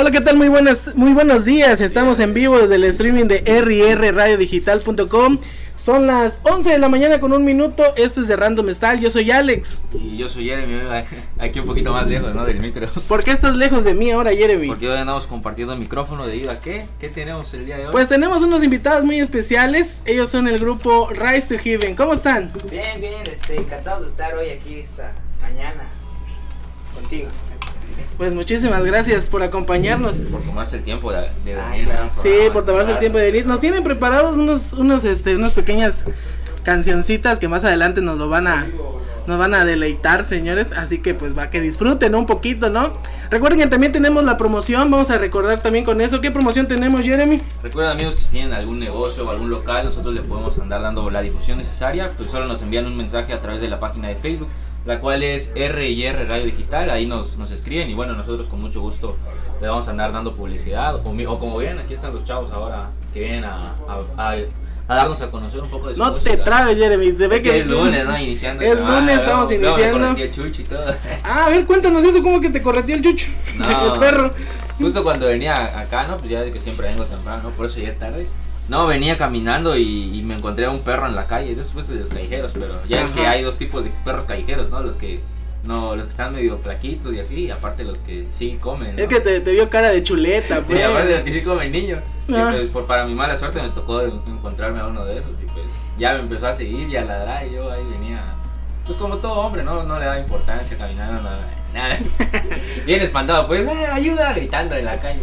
Hola, ¿qué tal? Muy buenas, muy buenos días. Estamos en vivo desde el streaming de rrradiodigital.com. Son las 11 de la mañana con un minuto. Esto es de Random Style. Yo soy Alex. Y yo soy Jeremy, aquí un poquito más lejos, ¿no? Del micro. ¿Por qué estás lejos de mí ahora, Jeremy? Porque hoy andamos compartiendo el micrófono debido a qué? ¿Qué tenemos el día de hoy? Pues tenemos unos invitados muy especiales. Ellos son el grupo Rise to Heaven. ¿Cómo están? Bien, bien, este, encantados de estar hoy aquí esta mañana contigo. Pues muchísimas gracias por acompañarnos. Por tomarse el tiempo de, de venir. Sí, por tomarse el tiempo de venir. Nos tienen preparados unos, unos, este, unas pequeñas cancioncitas que más adelante nos lo van a, nos van a deleitar, señores. Así que pues va que disfruten un poquito, ¿no? Recuerden que también tenemos la promoción. Vamos a recordar también con eso. ¿Qué promoción tenemos, Jeremy? Recuerden amigos que si tienen algún negocio o algún local, nosotros le podemos andar dando la difusión necesaria. Pues solo nos envían un mensaje a través de la página de Facebook la cual es R&R Radio Digital, ahí nos, nos escriben y bueno, nosotros con mucho gusto le vamos a andar dando publicidad, o, o como ven, aquí están los chavos ahora que vienen a, a, a darnos a conocer un poco de su No te trabes, Jeremy. Te ve que, es lunes, ¿no? Iniciando. Es lunes, estamos iniciando. el chucho y todo. Ah, a ver, cuéntanos eso, ¿cómo que te correteó el chucho? No, el perro. Justo cuando venía acá, ¿no? Pues ya de que siempre vengo temprano, ¿no? Por eso ya tarde. No, venía caminando y, me encontré a un perro en la calle, después de los callejeros, pero ya es que hay dos tipos de perros callejeros, ¿no? Los que no, los que están medio flaquitos y así, y aparte los que sí comen. Es que te, vio cara de chuleta, pues. Y aparte los que sí comen niños. Ah. pues por, para mi mala suerte me tocó encontrarme a uno de esos y pues ya me empezó a seguir y a ladrar y yo ahí venía. Pues como todo hombre, ¿no? No le da importancia caminar, nada. Nada. Bien espantado, pues, eh, ayuda, gritando en la calle.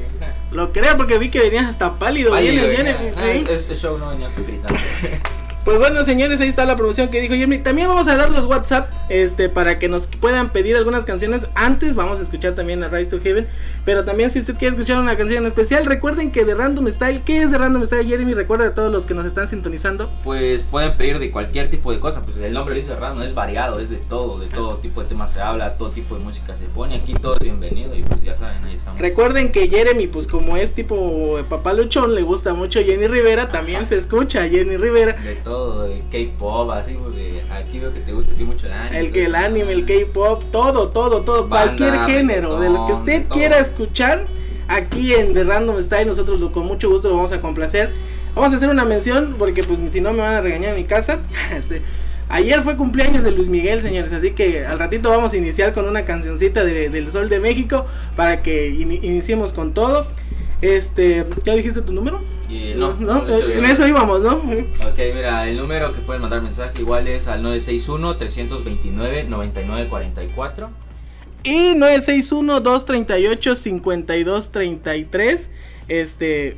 Lo creo porque vi que venías hasta pálido. pálido vienes, vienes, ah, es, show no venía gritando. Pues bueno, señores, ahí está la promoción que dijo Jeremy. También vamos a dar los WhatsApp este, para que nos puedan pedir algunas canciones. Antes vamos a escuchar también a Rise to Heaven. Pero también si usted quiere escuchar una canción especial, recuerden que de Random Style, ¿qué es de Random Style, Jeremy? Recuerda a todos los que nos están sintonizando. Pues pueden pedir de cualquier tipo de cosa. Pues el nombre dice random, es variado, es de todo, de todo tipo de temas se habla, todo tipo de música se pone. Aquí todo es bienvenido y pues ya saben, ahí estamos. Recuerden que Jeremy, pues como es tipo papá luchón, le gusta mucho Jenny Rivera, también se escucha Jenny Rivera. De todo de K-pop, así, porque aquí veo que te gusta mucho el anime. El, el anime, el K-pop, todo, todo, todo, cualquier género, de lo que usted quiera escuchar, aquí en The Random Style, nosotros con mucho gusto lo vamos a complacer. Vamos a hacer una mención, porque pues si no me van a regañar en mi casa. Este, ayer fue cumpleaños de Luis Miguel, señores, así que al ratito vamos a iniciar con una cancioncita de, del Sol de México para que iniciemos con todo. Este, ¿ya dijiste tu número? No, eh, en eso íbamos, ¿no? Ok, mira, el número que pueden mandar mensaje igual es al 961-329-9944. Y 961-238-5233. Este,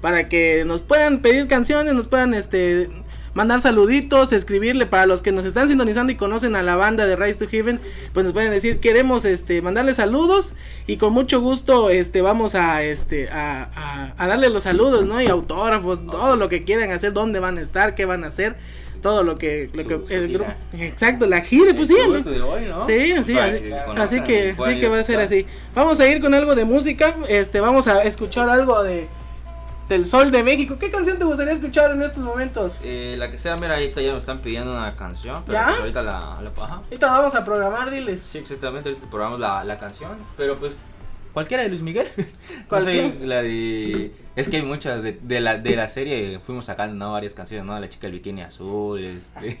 para que nos puedan pedir canciones, nos puedan este, mandar saluditos, escribirle. Para los que nos están sintonizando y conocen a la banda de Rise to Heaven, pues nos pueden decir queremos este mandarle saludos. Y con mucho gusto este vamos a este a, a, darle los saludos, ¿no? Y autógrafos, todo lo que quieran hacer, dónde van a estar, qué van a hacer todo lo que, lo que el grupo exacto la gira pues sí sí así, así, que sí que va a ser así. Vamos a ir con algo de música este vamos a escuchar algo de del Sol de México. ¿Qué canción te gustaría escuchar en estos momentos? Eh, la que sea, mira, ahorita ya me están pidiendo una canción, pero pues ahorita la, la Ahorita vamos a programar, diles. Sí, exactamente, ahorita programamos la, la canción, pero pues cualquiera de Luis Miguel. ¿Cuál la de es que hay muchas de, de, la, de la serie, fuimos sacando ¿no? varias canciones, ¿no? La chica del bikini azul, este.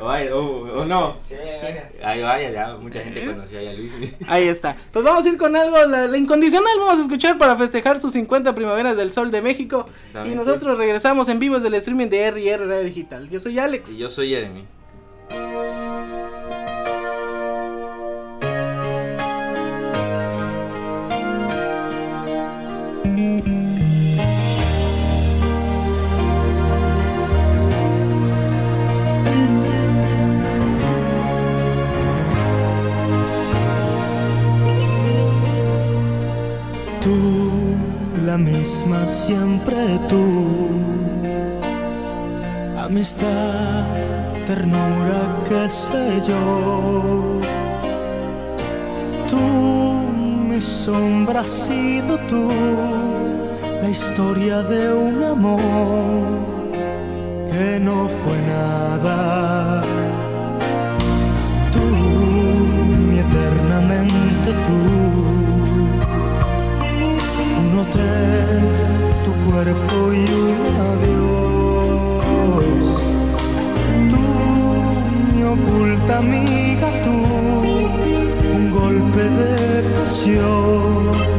o, no. Sí, varias. Hay varias, ya, mucha gente conocía a Luis. Ahí está. Pues vamos a ir con algo, la, incondicional, vamos a escuchar para festejar sus 50 primaveras del sol de México. Y nosotros regresamos en vivo desde el streaming de R&R Radio Digital. Yo soy Alex. Y yo soy Jeremy. Siempre tú. Amistad, ternura, qué sé yo. Tú, mi sombra has sido tú, la historia de un amor que no fue nada. Tú, mi eternamente tú horas tu cuerpo y un adiós. Tú, mi oculta amiga, tú, un golpe de pasión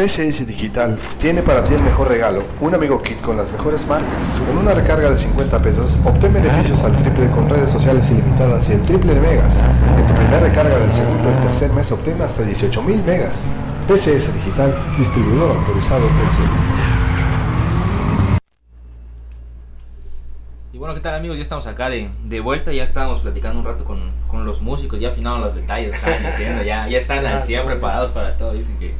PCS Digital tiene para ti el mejor regalo, un amigo kit con las mejores marcas. Con una recarga de 50 pesos, obtén beneficios al triple con redes sociales ilimitadas y el triple de megas. En tu primera recarga del segundo y tercer mes obtén hasta 18.000 megas. PCS Digital, distribuidor autorizado Telcel. Y bueno, ¿qué tal amigos? Ya estamos acá de, de vuelta, ya estábamos platicando un rato con, con los músicos, ya afinaron los detalles, estaban diciendo, ya, ya están 100 preparados para todo, dicen que...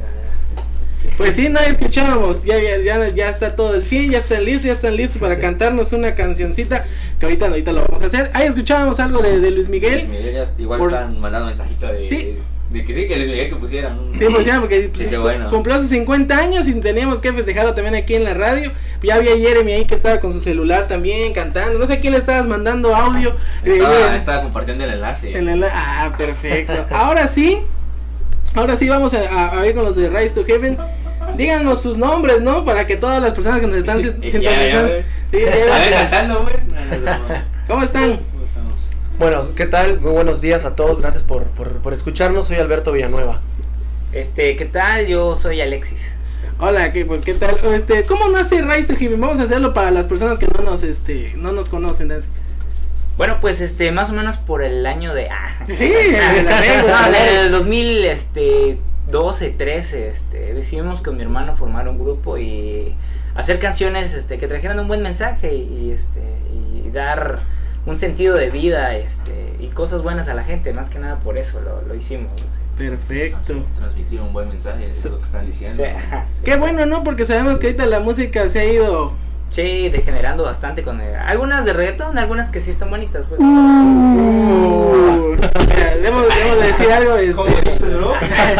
Pues sí, no escuchábamos, ya, ya, ya, ya está todo el 100, ya están listos, ya están listos para cantarnos una cancioncita que ahorita, ahorita lo vamos a hacer. Ahí escuchábamos algo de, de Luis Miguel. Luis Miguel ya igual Por- están mandando mensajito de, Sí. de, de que sí, que Luis Miguel que pusieran un... Sí, ya, porque pues, Sí, qué bueno. cumplió sus 50 años y teníamos que festejarlo también aquí en la radio. Ya había Jeremy ahí que estaba con su celular también cantando. No sé a quién le estabas mandando audio. Eh, Estaba, eh, estaba compartiendo el enlace. ah, perfecto. Ahora sí, ahora sí vamos a, a, a ir con los de Rise to Heaven díganos sus nombres, ¿no? Para que todas las personas que nos están sintonizando. ¿Cómo están? ¿Cómo? Bueno, ¿qué tal? Muy buenos días a todos. Gracias por, por, por escucharnos. Soy Alberto Villanueva. Este, ¿qué tal? Yo soy Alexis. Hola, ¿qué, pues, ¿qué tal? Este, ¿Cómo nace Rise to Heaven? Vamos a hacerlo para las personas que no nos, este, no nos conocen. Bueno, pues este, más o menos por el año de. Ah. Sí, el, el, el, 2000, este, 12, 13, este, decidimos con mi hermano formar un grupo y hacer canciones este, que trajeran un buen mensaje y, este, y dar un sentido de vida este, y cosas buenas a la gente, más que nada por eso lo, lo hicimos. Perfecto. Transmitir un buen mensaje, es lo que están diciendo. Sí. Sí. Qué bueno, ¿no? Porque sabemos que ahorita la música se ha ido Sí, degenerando bastante con... El... Algunas de reggaetón, algunas que sí están bonitas, pues. Uh, debemos, decir algo. ¿Cómo Este, dices, bro?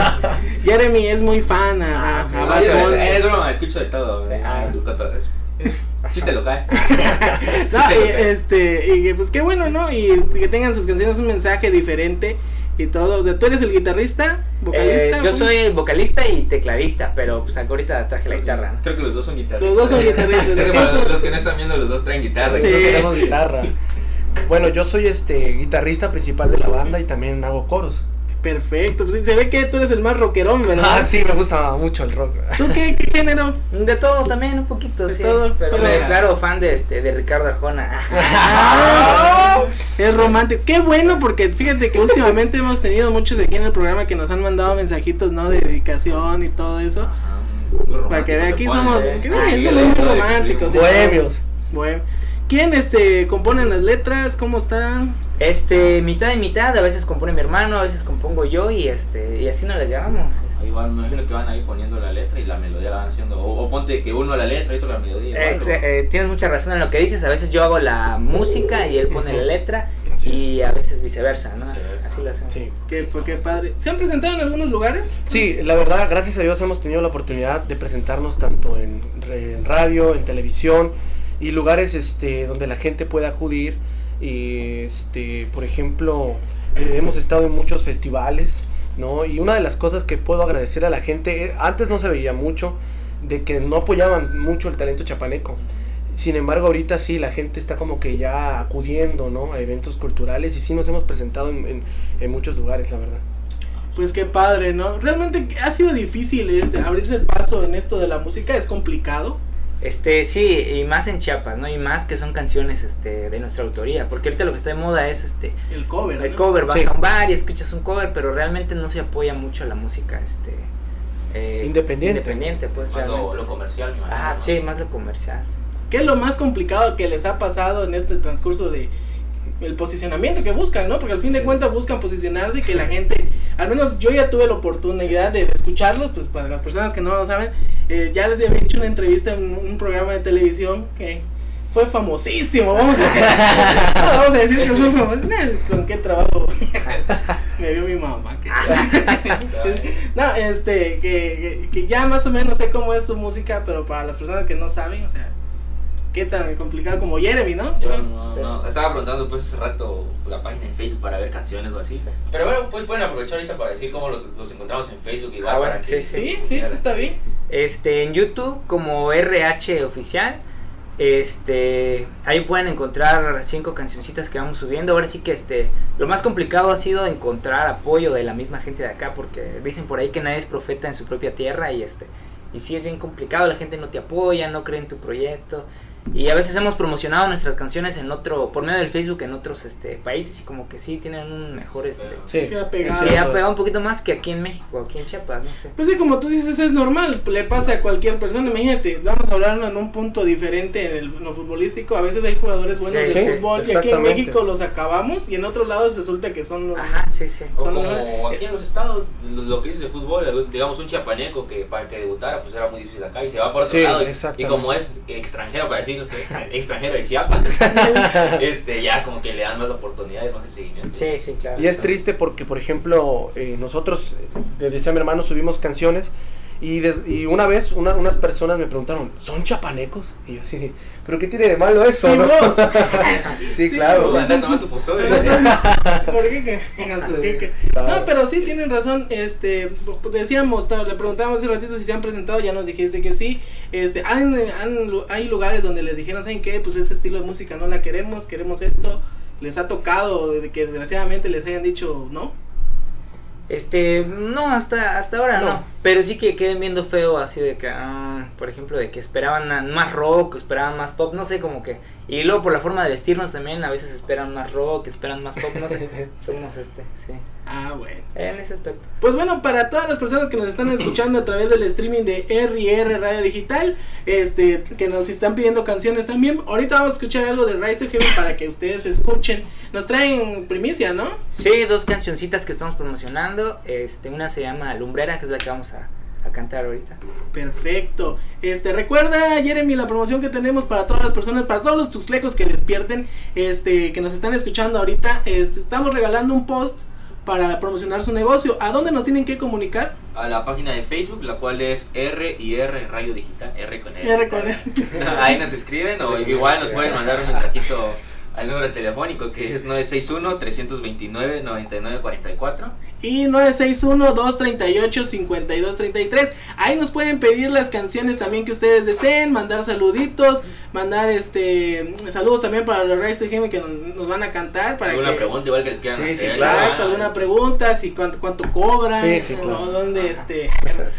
Jeremy es muy fan a, a, a No, Bad Bunny. es broma, escucho de todo. Sí, ah, escucho todo eso. Es chiste local. No, Chiste y, este, y que, pues qué bueno, ¿no? Y que tengan sus canciones un mensaje diferente y todo. O sea, ¿Tú eres el guitarrista? ¿Vocalista? Eh, yo soy vocalista y tecladista, pero pues ahorita traje la guitarra. Creo que los dos son guitarristas. Los dos son guitarristas. Creo que para los que no están viendo, los dos traen guitarra. Sí. No tenemos guitarra. Bueno, yo soy este guitarrista principal de la banda y también hago coros. Perfecto, pues sí, se ve que tú eres el más rockerón, ¿verdad? Ah, sí, me gusta mucho el rock. ¿Tú qué, qué género? De todo también, un poquito, De sí. todo, pero pero- me declaro fan de este de Ricardo Arjona. Ah, es romántico. Qué bueno, porque fíjate que últimamente hemos tenido muchos aquí en el programa que nos han mandado mensajitos, ¿no? De dedicación y todo eso. Ajá, muy Para que vea, aquí somos, Ay, somos yo le- muy románticos. y Bohemios. ¿Quién este compone las letras? ¿Cómo están? Este, mitad y mitad, a veces compone mi hermano, a veces compongo yo y este, y así nos las llevamos. este. Ahí van, me imagino que van ahí poniendo la letra y la melodía la van haciendo. O, o ponte que uno la letra y otro la melodía. algo. eh, tienes mucha razón en lo que dices, a veces yo hago la música y él pone la letra Así y a veces viceversa, ¿no? Así, Viceversa. así lo hacemos. Sí. Que pues, qué padre. ¿Se han presentado en algunos lugares? Sí, la verdad, gracias a Dios hemos tenido la oportunidad de presentarnos tanto en, re- en radio, en televisión y lugares este, donde la gente puede acudir. Y, este, por ejemplo, eh, hemos estado en muchos festivales, ¿no? Y una de las cosas que puedo agradecer a la gente, eh, antes no se veía mucho, de que no apoyaban mucho el talento chapaneco. Sin embargo, ahorita sí, la gente está como que ya acudiendo, ¿no? A eventos culturales y sí nos hemos presentado en, en- en muchos lugares, la verdad. Pues qué padre, ¿no? Realmente ha sido difícil este, abrirse el paso en esto de la música, es complicado. Este, sí, y más en Chiapas, ¿no? Y más que son canciones este, de nuestra autoría, porque ahorita lo que está de moda es este El cover. el ¿no? cover, vas Sí. a un bar y escuchas un cover, pero realmente no se apoya mucho la música este eh, Independiente. Independiente, pues Más lo, realmente. lo sí. comercial, ¿no? sí, más lo comercial. sí. ¿Qué es lo más complicado que les ha pasado en este transcurso de el posicionamiento que buscan, ¿no? Porque al fin de cuentas buscan posicionarse y que la gente, al menos yo ya tuve la oportunidad de escucharlos, pues para las personas que no lo saben, eh, ya les había hecho una entrevista en un programa de televisión que fue famosísimo, vamos a, no, vamos a decir que fue famosísimo, con qué trabajo me vio mi mamá. que- no, este, que, que, que ya más o menos sé cómo es su música, pero para las personas que no saben, o sea, qué tan complicado como Jeremy, ¿no? Yo no, Sí. no, estaba preguntando pues hace rato la página en Facebook para ver canciones o así. Pero bueno, pues pueden aprovechar ahorita para decir cómo los, los encontramos en Facebook igual Ah, bueno, para sí, que- Sí, sí, sí, está bien. Este, en YouTube como RH oficial. Este, ahí pueden encontrar cinco cancioncitas que vamos subiendo. Ahora sí que este, lo más complicado ha sido encontrar apoyo de la misma gente de acá, porque dicen por ahí que nadie es profeta en su propia tierra y este, y sí es bien complicado, la gente no te apoya, no cree en tu proyecto. Y a veces hemos promocionado nuestras canciones en otro, por medio del Facebook en otros este, países y como que sí tienen un mejor este. Sí, Sí, ha pegado. Ha pegado un poquito más que aquí en México, aquí en Chiapas, no sé. Pues sí, como tú dices, es normal, le pasa a cualquier persona. Imagínate, vamos a hablar en un punto diferente en, el, en lo futbolístico. A veces hay jugadores buenos Sí, de sí, fútbol y aquí en. México los acabamos y en otros lados resulta que son los... Ajá, sí, sí. O como los- aquí en los estados, lo, que dices de fútbol, digamos un chiapaneco que para que debutara pues era muy difícil acá y se va por otro Sí, lado. y- como es extranjero, para decirlo, extranjero de Chiapas, este ya como que le dan más oportunidades, más el seguimiento. Sí, sí, claro. Y es triste porque, por ejemplo, eh, nosotros, eh, le decía a mi hermano, subimos canciones y, des- y una vez una- unas personas me preguntaron, ¿son chapanecos? Y yo así, ¿pero qué tiene de malo eso? Sí, no?" vos. sí, Sí, claro. Pero sí tienen razón. Este, decíamos, le preguntábamos hace ratito si se han presentado, ya nos dijiste que sí. Este, lu- hay lugares donde les dijeron, ¿saben qué? Pues ese estilo de música no la queremos, queremos esto. Les ha tocado de que desgraciadamente les hayan dicho no. Este, no, hasta, hasta ahora no. No. Pero sí que queden viendo feo así de que, ah, por ejemplo, de que esperaban más rock, esperaban más pop, no sé, como que. Y luego por la forma de vestirnos también, a veces esperan más rock, esperan más pop, no sé. Somos este, sí. Ah, bueno. En ese aspecto. Pues bueno, para todas las personas que nos están escuchando a través del streaming de RR Radio Digital, este, que nos están pidiendo canciones también, ahorita vamos a escuchar algo de Rise to Heaven para que ustedes escuchen. Nos traen primicia, ¿no? Sí, dos cancioncitas que estamos promocionando. Este, una se llama Lumbrera, que es la que vamos a, a cantar ahorita. Perfecto. Este, recuerda, Jeremy, la promoción que tenemos para todas las personas, para todos los tuslecos que despierten, este, que nos están escuchando ahorita, este, estamos regalando un post para promocionar su negocio. ¿A dónde nos tienen que comunicar? A la página de Facebook, la cual es R y R Radio Digital, R con R. R con R. Ahí nos escriben o igual nos pueden mandar un mensajito al número telefónico que es 961-329-9944. Y 961-238-5233. Ahí nos pueden pedir las canciones también que ustedes deseen, mandar saluditos, mandar este saludos también para los Rise to Heaven que nos, nos van a cantar. Para ¿Alguna que, pregunta igual que les quieran Sí, sí, hacer? Exacto, alguna pregunta, si cuánto, cuánto cobran, Sí, sí, o claro. dónde este.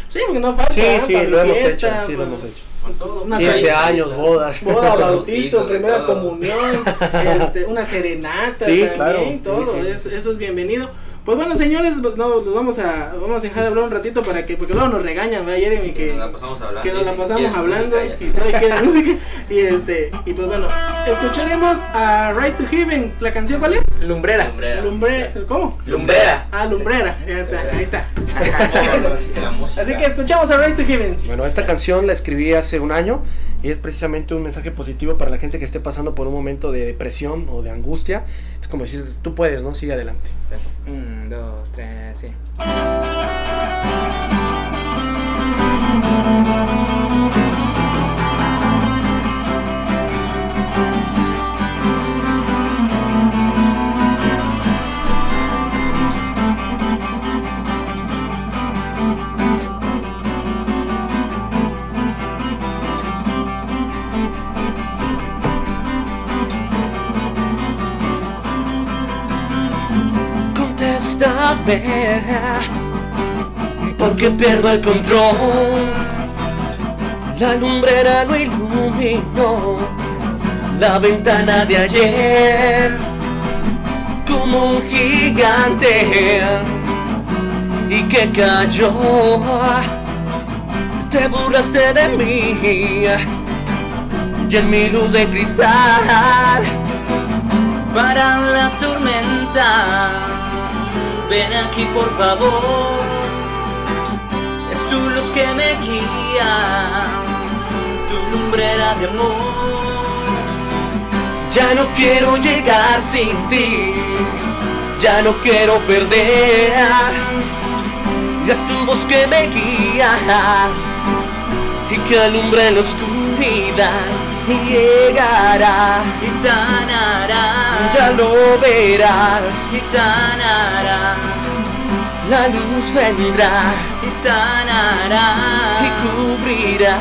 Sí, porque no falta. Sí, ¿eh? sí, lo hemos fiesta, hecho, sí, lo pues, hemos hecho. Con todo. Una 15 salida. años, bodas. Boda, bautizo, primera todo. comunión, este, una serenata Sí, también, claro, sí, todo, sí, sí. Eso, eso es bienvenido. Pues bueno, señores, pues no, los vamos a, vamos a dejar hablar un ratito para que, porque luego nos regañan, ¿verdad, Jeremy? Que Que, nos la pasamos hablando. que nos la pasamos "¿Quieren hablando música?" y Y así. nadie quiere música. Y este, y pues bueno, escucharemos a Rise to Heaven. ¿La canción cuál es? Lumbrera. Lumbrera. Lumbre, ¿cómo? Lumbrera. Ah, Lumbrera, ya está, ahí está. Así que escuchamos a Rise to Heaven. Bueno, esta canción la escribí hace un año es precisamente un mensaje positivo para la gente que esté pasando por un momento de depresión o de angustia. Es como decir, tú puedes, ¿no? Sigue adelante. Un, dos, tres, sí. Contéstame, porque pierdo el control. La lumbrera no iluminó la ventana de ayer como un gigante y que cayó. Te burlaste de mí y en mi luz de cristal para la tormenta. Ven aquí por favor, es tu luz que me guía, tu lumbrera de amor. Ya no quiero llegar sin ti, ya no quiero perder. Ya es tu voz que me guía y que alumbra en la oscuridad y llegará y sanará. Ya lo verás y sanará. La luz vendrá y sanará y cubrirá.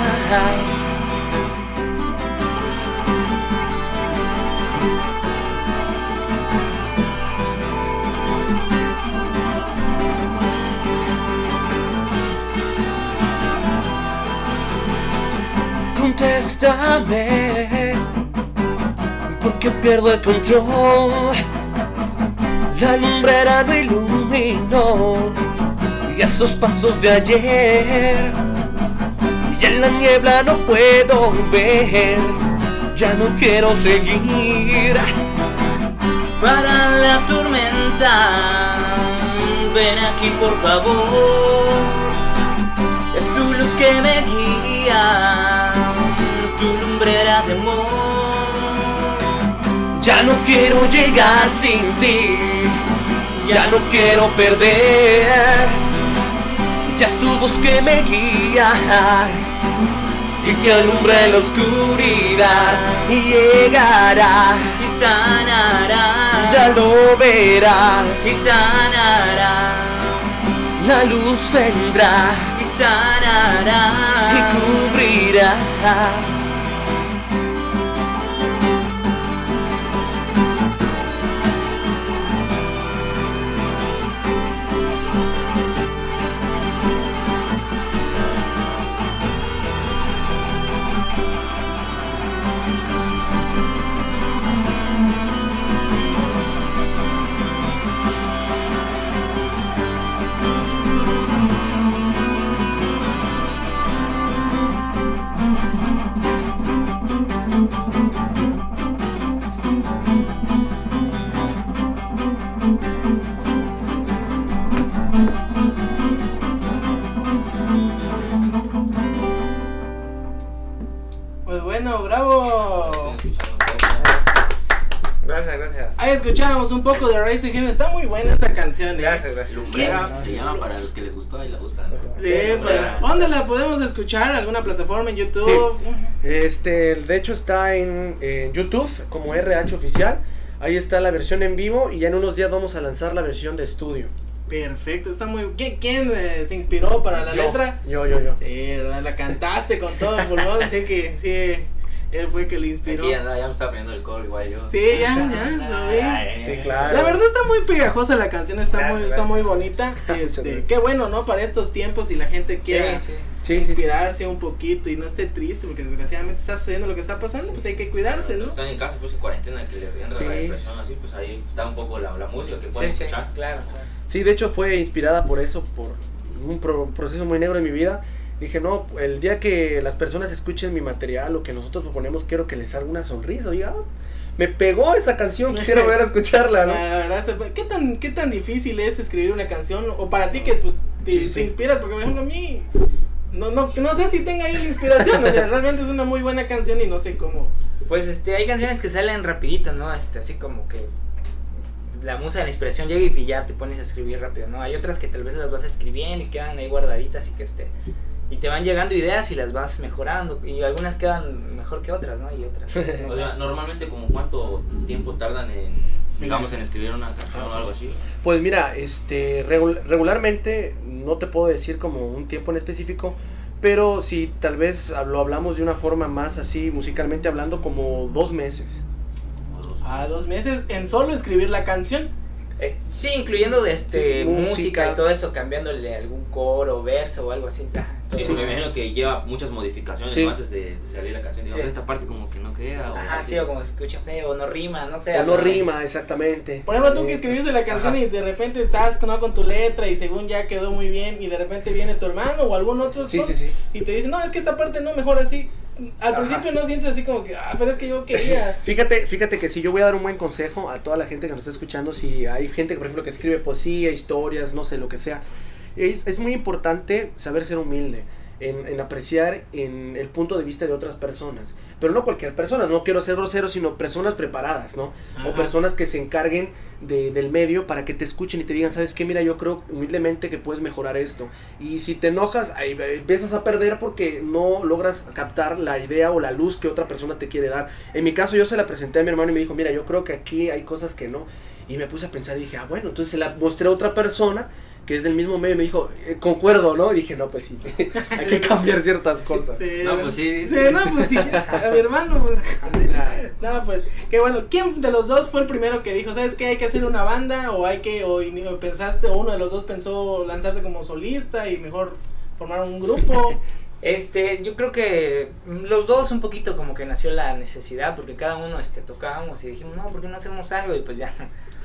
Contéstame, porque pierdo el control. La lumbrera no iluminó y esos pasos de ayer. Y en la niebla no puedo ver, ya no quiero seguir. Para la tormenta, ven aquí por favor. Es tu luz que me guía, Ya no quiero llegar sin ti, ya no quiero perder. Ya es tu voz que me guía y que alumbra en la oscuridad y llegará y sanará. Ya lo verás y sanará. La luz vendrá y sanará y cubrirá. Bueno, bravo. Gracias, gracias. Ahí escuchábamos un poco de Rise to Heaven. Está muy buena esta canción, ¿eh? Gracias, gracias. Lumbrera se llama para los que les gustó y la buscan. ¿no? Sí, Lumbrera. ¿dónde la podemos escuchar? ¿Alguna plataforma en YouTube? Este, de hecho está en, en YouTube como RH oficial. Ahí está la versión en vivo y ya en unos días vamos a lanzar la versión de estudio. Perfecto, está muy ¿Quién, quién, eh, se inspiró para la Yo, letra? Yo, yo, yo. Sí, ¿verdad? La cantaste con todo el pulmón, así que sí, él fue que le inspiró. Aquí anda, ya me estaba poniendo el coro igual yo. Sí, ya, ya, lo vi. Ay, Sí, claro. La verdad está muy pegajosa la canción, está Gracias, muy, está gracias. muy bonita. Este, qué bueno, ¿no? Para estos tiempos y la gente Sí, quiera sí. Sí, sí, sí. cuidarse un poquito y no esté triste porque desgraciadamente está sucediendo lo que está pasando, pues hay que cuidarse, ¿no? Están en casa, pues en cuarentena, que le Sí. la depresión, así, pues ahí está un poco la, la música que pueden sí, escuchar. claro, claro. Sí, de hecho fue inspirada por eso, por un pro- proceso muy negro en mi vida. Dije, no, el día que las personas escuchen mi material, lo que nosotros proponemos, quiero que les salga una sonrisa. Oiga, me pegó esa canción, quisiera volver a escucharla, ¿no? La verdad, se- ¿qué tan, ¿qué tan difícil es escribir una canción? O para ti que pues, te, Sí, te inspiras, porque por ejemplo a mí, no, no, no sé si tenga ahí la inspiración, o sea, realmente es una muy buena canción y no sé cómo. Pues este, hay canciones que salen rapidito, ¿no? Este, así como que la musa de la inspiración llega y ya te pones a escribir rápido, ¿no? Hay otras que tal vez las vas escribiendo y quedan ahí guardaditas y que este y te van llegando ideas y las vas mejorando y algunas quedan mejor que otras, ¿no? Y otras. O sea, normalmente como cuánto tiempo tardan en, digamos, en escribir una canción o algo así. Pues mira, este regul- regularmente no te puedo decir como un tiempo en específico, pero si tal vez lo hablamos de una forma más así musicalmente hablando como dos meses. A dos meses en solo escribir la canción. Es- sí, incluyendo de este Sí, música. música. y todo eso, cambiándole algún coro, verso o algo así. ah, Sí, eso. porque me imagino que lleva muchas modificaciones Sí. ¿no? antes de, de salir la canción. Digamos, Sí. esta parte como que no queda. o Ajá, así. sí, o como se escucha feo, no rima, no sé. O no rima, exactamente. Por ejemplo, tú que escribiste la canción Ajá. y de repente estás ¿no? con tu letra y según ya quedó muy bien y de repente viene tu hermano o algún otro Sí, son, sí, sí. y te dice, no, es que esta parte no, mejor así. Al Ajá. principio no sientes así como que, ah, pero es que yo quería. Fíjate, fíjate que si yo voy a dar un buen consejo a toda la gente que nos está escuchando, si hay gente, por ejemplo, que escribe poesía, historias, no sé, lo que sea, es, es muy importante saber ser humilde, en, en apreciar en el punto de vista de otras personas. Pero no cualquier persona, no quiero ser grosero, sino personas preparadas, ¿no? O personas que se encarguen de- del medio para que te escuchen y te digan, ¿sabes qué? Mira, yo creo humildemente que puedes mejorar esto. Y si te enojas, ahí empiezas a perder porque no logras captar la idea o la luz que otra persona te quiere dar. En mi caso, yo se la presenté a mi hermano y me dijo, mira, yo creo que aquí hay cosas que no. Y me puse a pensar y dije, ah, bueno, entonces se la mostré a otra persona que es del mismo medio me dijo, "Eh, concuerdo, ¿no? Y dije, no, pues sí, hay que cambiar ciertas cosas. Sí, No, pues sí, Sí, sí. no, pues sí, a mi hermano. pues, No, pues, qué bueno. ¿Quién de los dos fue el primero que dijo, sabes qué, hay que hacer una banda o hay que, o pensaste, o uno de los dos pensó lanzarse como solista y mejor formar un grupo? Este, yo creo que mm, los dos un poquito como que nació la necesidad, porque cada uno este, tocábamos y dijimos, no, ¿por qué no hacemos algo? Y pues ya,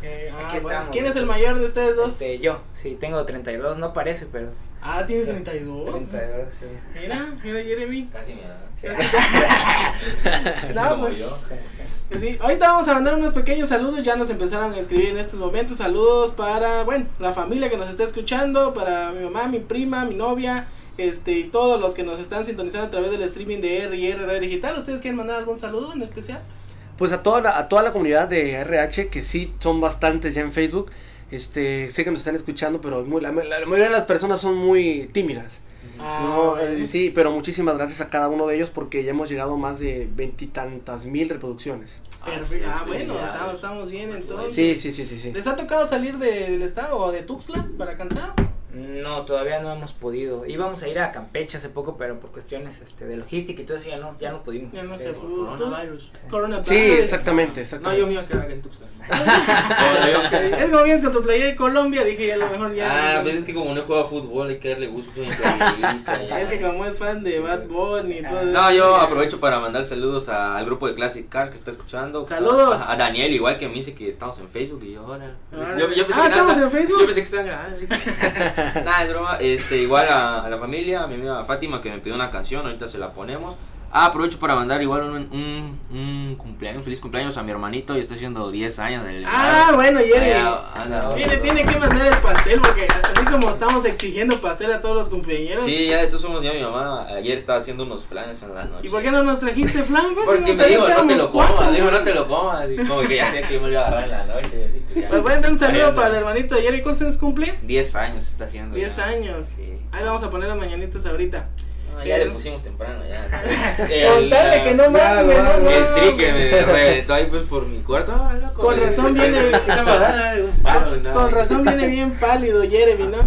Eh, ah, Aquí bueno. estamos. ¿Quién es el mayor de ustedes dos? este, yo, sí, tengo 32, no parece, pero Ah, tienes Sí. 32. 32, sí. Mira, mira Jeremy. Casi me da. Sí. No, pues. yo. Sí, ahorita vamos a mandar unos pequeños saludos, ya nos empezaron a escribir en estos momentos, saludos para, bueno, la familia que nos está escuchando, para mi mamá, mi prima, mi novia, este, y todos los que nos están sintonizando a través del streaming de R&R Radio Digital, ¿ustedes quieren mandar algún saludo en especial? Pues a toda la, a toda la comunidad de RH, que sí son bastantes ya en Facebook, este, sé que nos están escuchando, pero muy- la, la mayoría de las personas son muy tímidas. Ah, No, bueno. eh, sí, pero muchísimas gracias a cada uno de ellos porque ya hemos llegado a más de veintitantas mil reproducciones. Perfecto. Ah, bueno, estamos, estamos bien entonces. Sí, sí, sí, sí, sí. ¿Les ha tocado salir de- del estado o de Tuxtla para cantar? No, todavía no hemos podido. Íbamos a ir a Campeche hace poco, pero por cuestiones este, de logística y todo eso ya no, ya no pudimos. Ya no Sí. se pudo. Coronavirus. Coronavirus. Sí, exactamente, No, exactamente. yo me iba a quedar en Tuxtla. Es como vienes con tu playera de Colombia, dije ya a lo mejor ya. Ah, pues es que como no juega fútbol, hay que darle gusto a. Es que como es fan de Bad Bunny y todo eso. No, yo aprovecho para mandar saludos a- al grupo de Classic Cars que está escuchando. Saludos. A, a Daniel, igual que me dice que estamos en Facebook y yo ahora. Ahora. Yo, yo pensé Ah, que ¿estamos nada- en Facebook? Yo pensé que estaban grabando. Nada, es broma. Este, igual a, a la familia, a mi amiga Fátima que me pidió una canción, ahorita se la ponemos. Ah, aprovecho para mandar igual un, un, un cumpleaños, feliz cumpleaños a mi hermanito y está haciendo 10 años. del- Ah, bueno, Jeremy. Allá anda. Tiene, tiene que mandar el pastel porque así como estamos exigiendo pastel a todos los cumpleaños. Sí, ya de todos somos ya mi mamá. Ayer estaba haciendo unos planes en la noche. ¿Y por qué no nos trajiste flan? Pues, Porque me dijo, no te lo comas, dijo, ¿no? te lo comas. Y como que ya sé que yo me lo iba a agarrar en la noche. así, pues. Pues bueno, un saludo para el hermanito de Jerry. ¿Cuántos años cumple? 10 años está haciendo. 10 ya. años. Sí. Ahí vamos a poner las mañanitas ahorita. No, ya le pusimos temprano, ya. El- Con de que no mames, no El tri que me reventó ahí pues por mi cuarto. ah, Con me- razón viene-. Con razón viene bien pálido Jeremy, ¿no?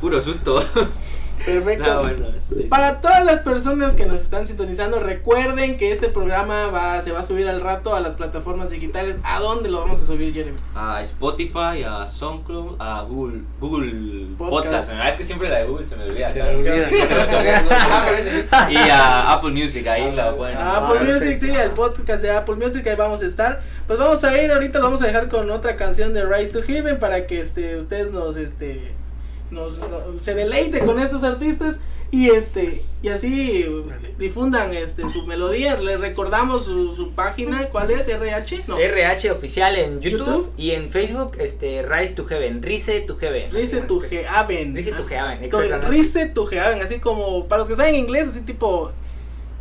Puro susto. Perfecto. No, bueno, sí. Para todas las personas que nos están sintonizando, recuerden que este programa va, se va a subir al rato a las plataformas digitales. ¿A dónde lo vamos a subir, Jeremy? A Spotify, a SoundCloud, a Google, Google Podcast. Podcast. Ah, es que siempre la de Google se me olvida. Se me olvida. y a Apple Music, ahí la pueden Ah, encontrar. Apple Music, sí, el podcast de Apple Music, ahí vamos a estar. Pues vamos a ir, ahorita lo vamos a dejar con otra canción de Rise to Heaven para que este, ustedes nos, este, nos, no- se deleiten con estos artistas y este, y así difundan este, su melodía. Les recordamos su, su página, ¿cuál es? RH, no. RH oficial en YouTube, YouTube. y en Facebook, este, Rise to Heaven, Rise to Heaven. Rise to Heaven. Rise to Heaven, To- exactamente. Rise to Heaven, así como para los que saben inglés, así tipo.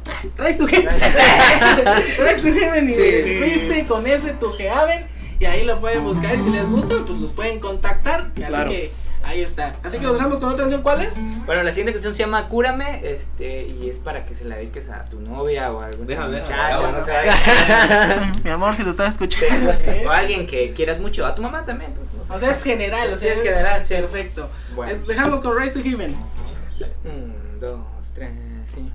Rise to Heaven. Rise to Heaven y Sí. Rise con S to Heaven. Y ahí lo pueden buscar y si les gusta, pues los pueden contactar. Así Claro. que ahí está. Así que los dejamos con otra canción. ¿Cuál es? Bueno, la siguiente canción se llama Cúrame, este, y es para que se la dediques a tu novia o a alguna Déjame, muchacha, no sé, Mi amor, si lo estás escuchando. o a alguien que quieras mucho, a tu mamá también, pues, no sé. O sea, es general. O Sí, sea, es general, sí. Perfecto. Bueno. Es- dejamos con Rise to Heaven. Un, dos, tres, sí.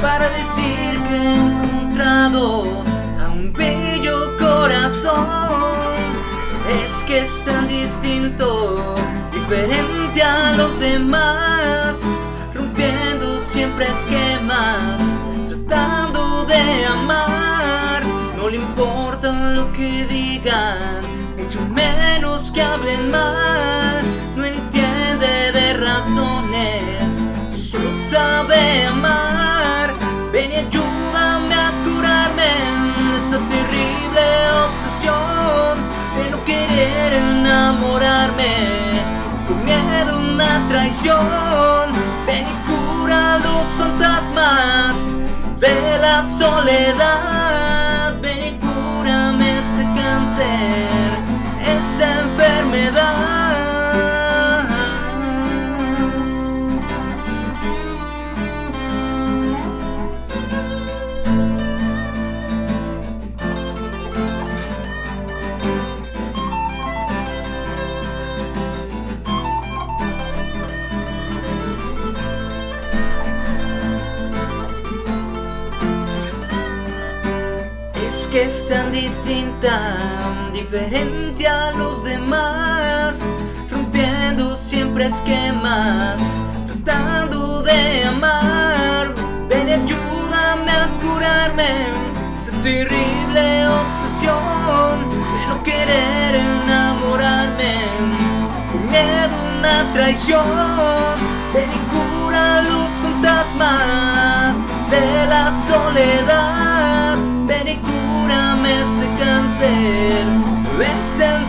Para decir que he encontrado a un bello corazón. Es que es tan distinto, diferente a los demás, rompiendo siempre esquemas, tratando de amar. No le importa lo que digan, mucho menos que hablen mal. No entiende de razones, solo sabe amar. Ven y ayúdame a curarme de esta terrible obsesión de no querer enamorarme por miedo a una traición. Ven y cura los fantasmas de la soledad. Ven y cúrame este cáncer, esta enfermedad. Que es tan distinta, diferente a los demás, rompiendo siempre esquemas, tratando de amar. Ven ayúdame a curarme esta terrible obsesión de no querer enamorarme por miedo a una traición. Ven y cura los fantasmas de la soledad. Cáncer, esta enfermedad.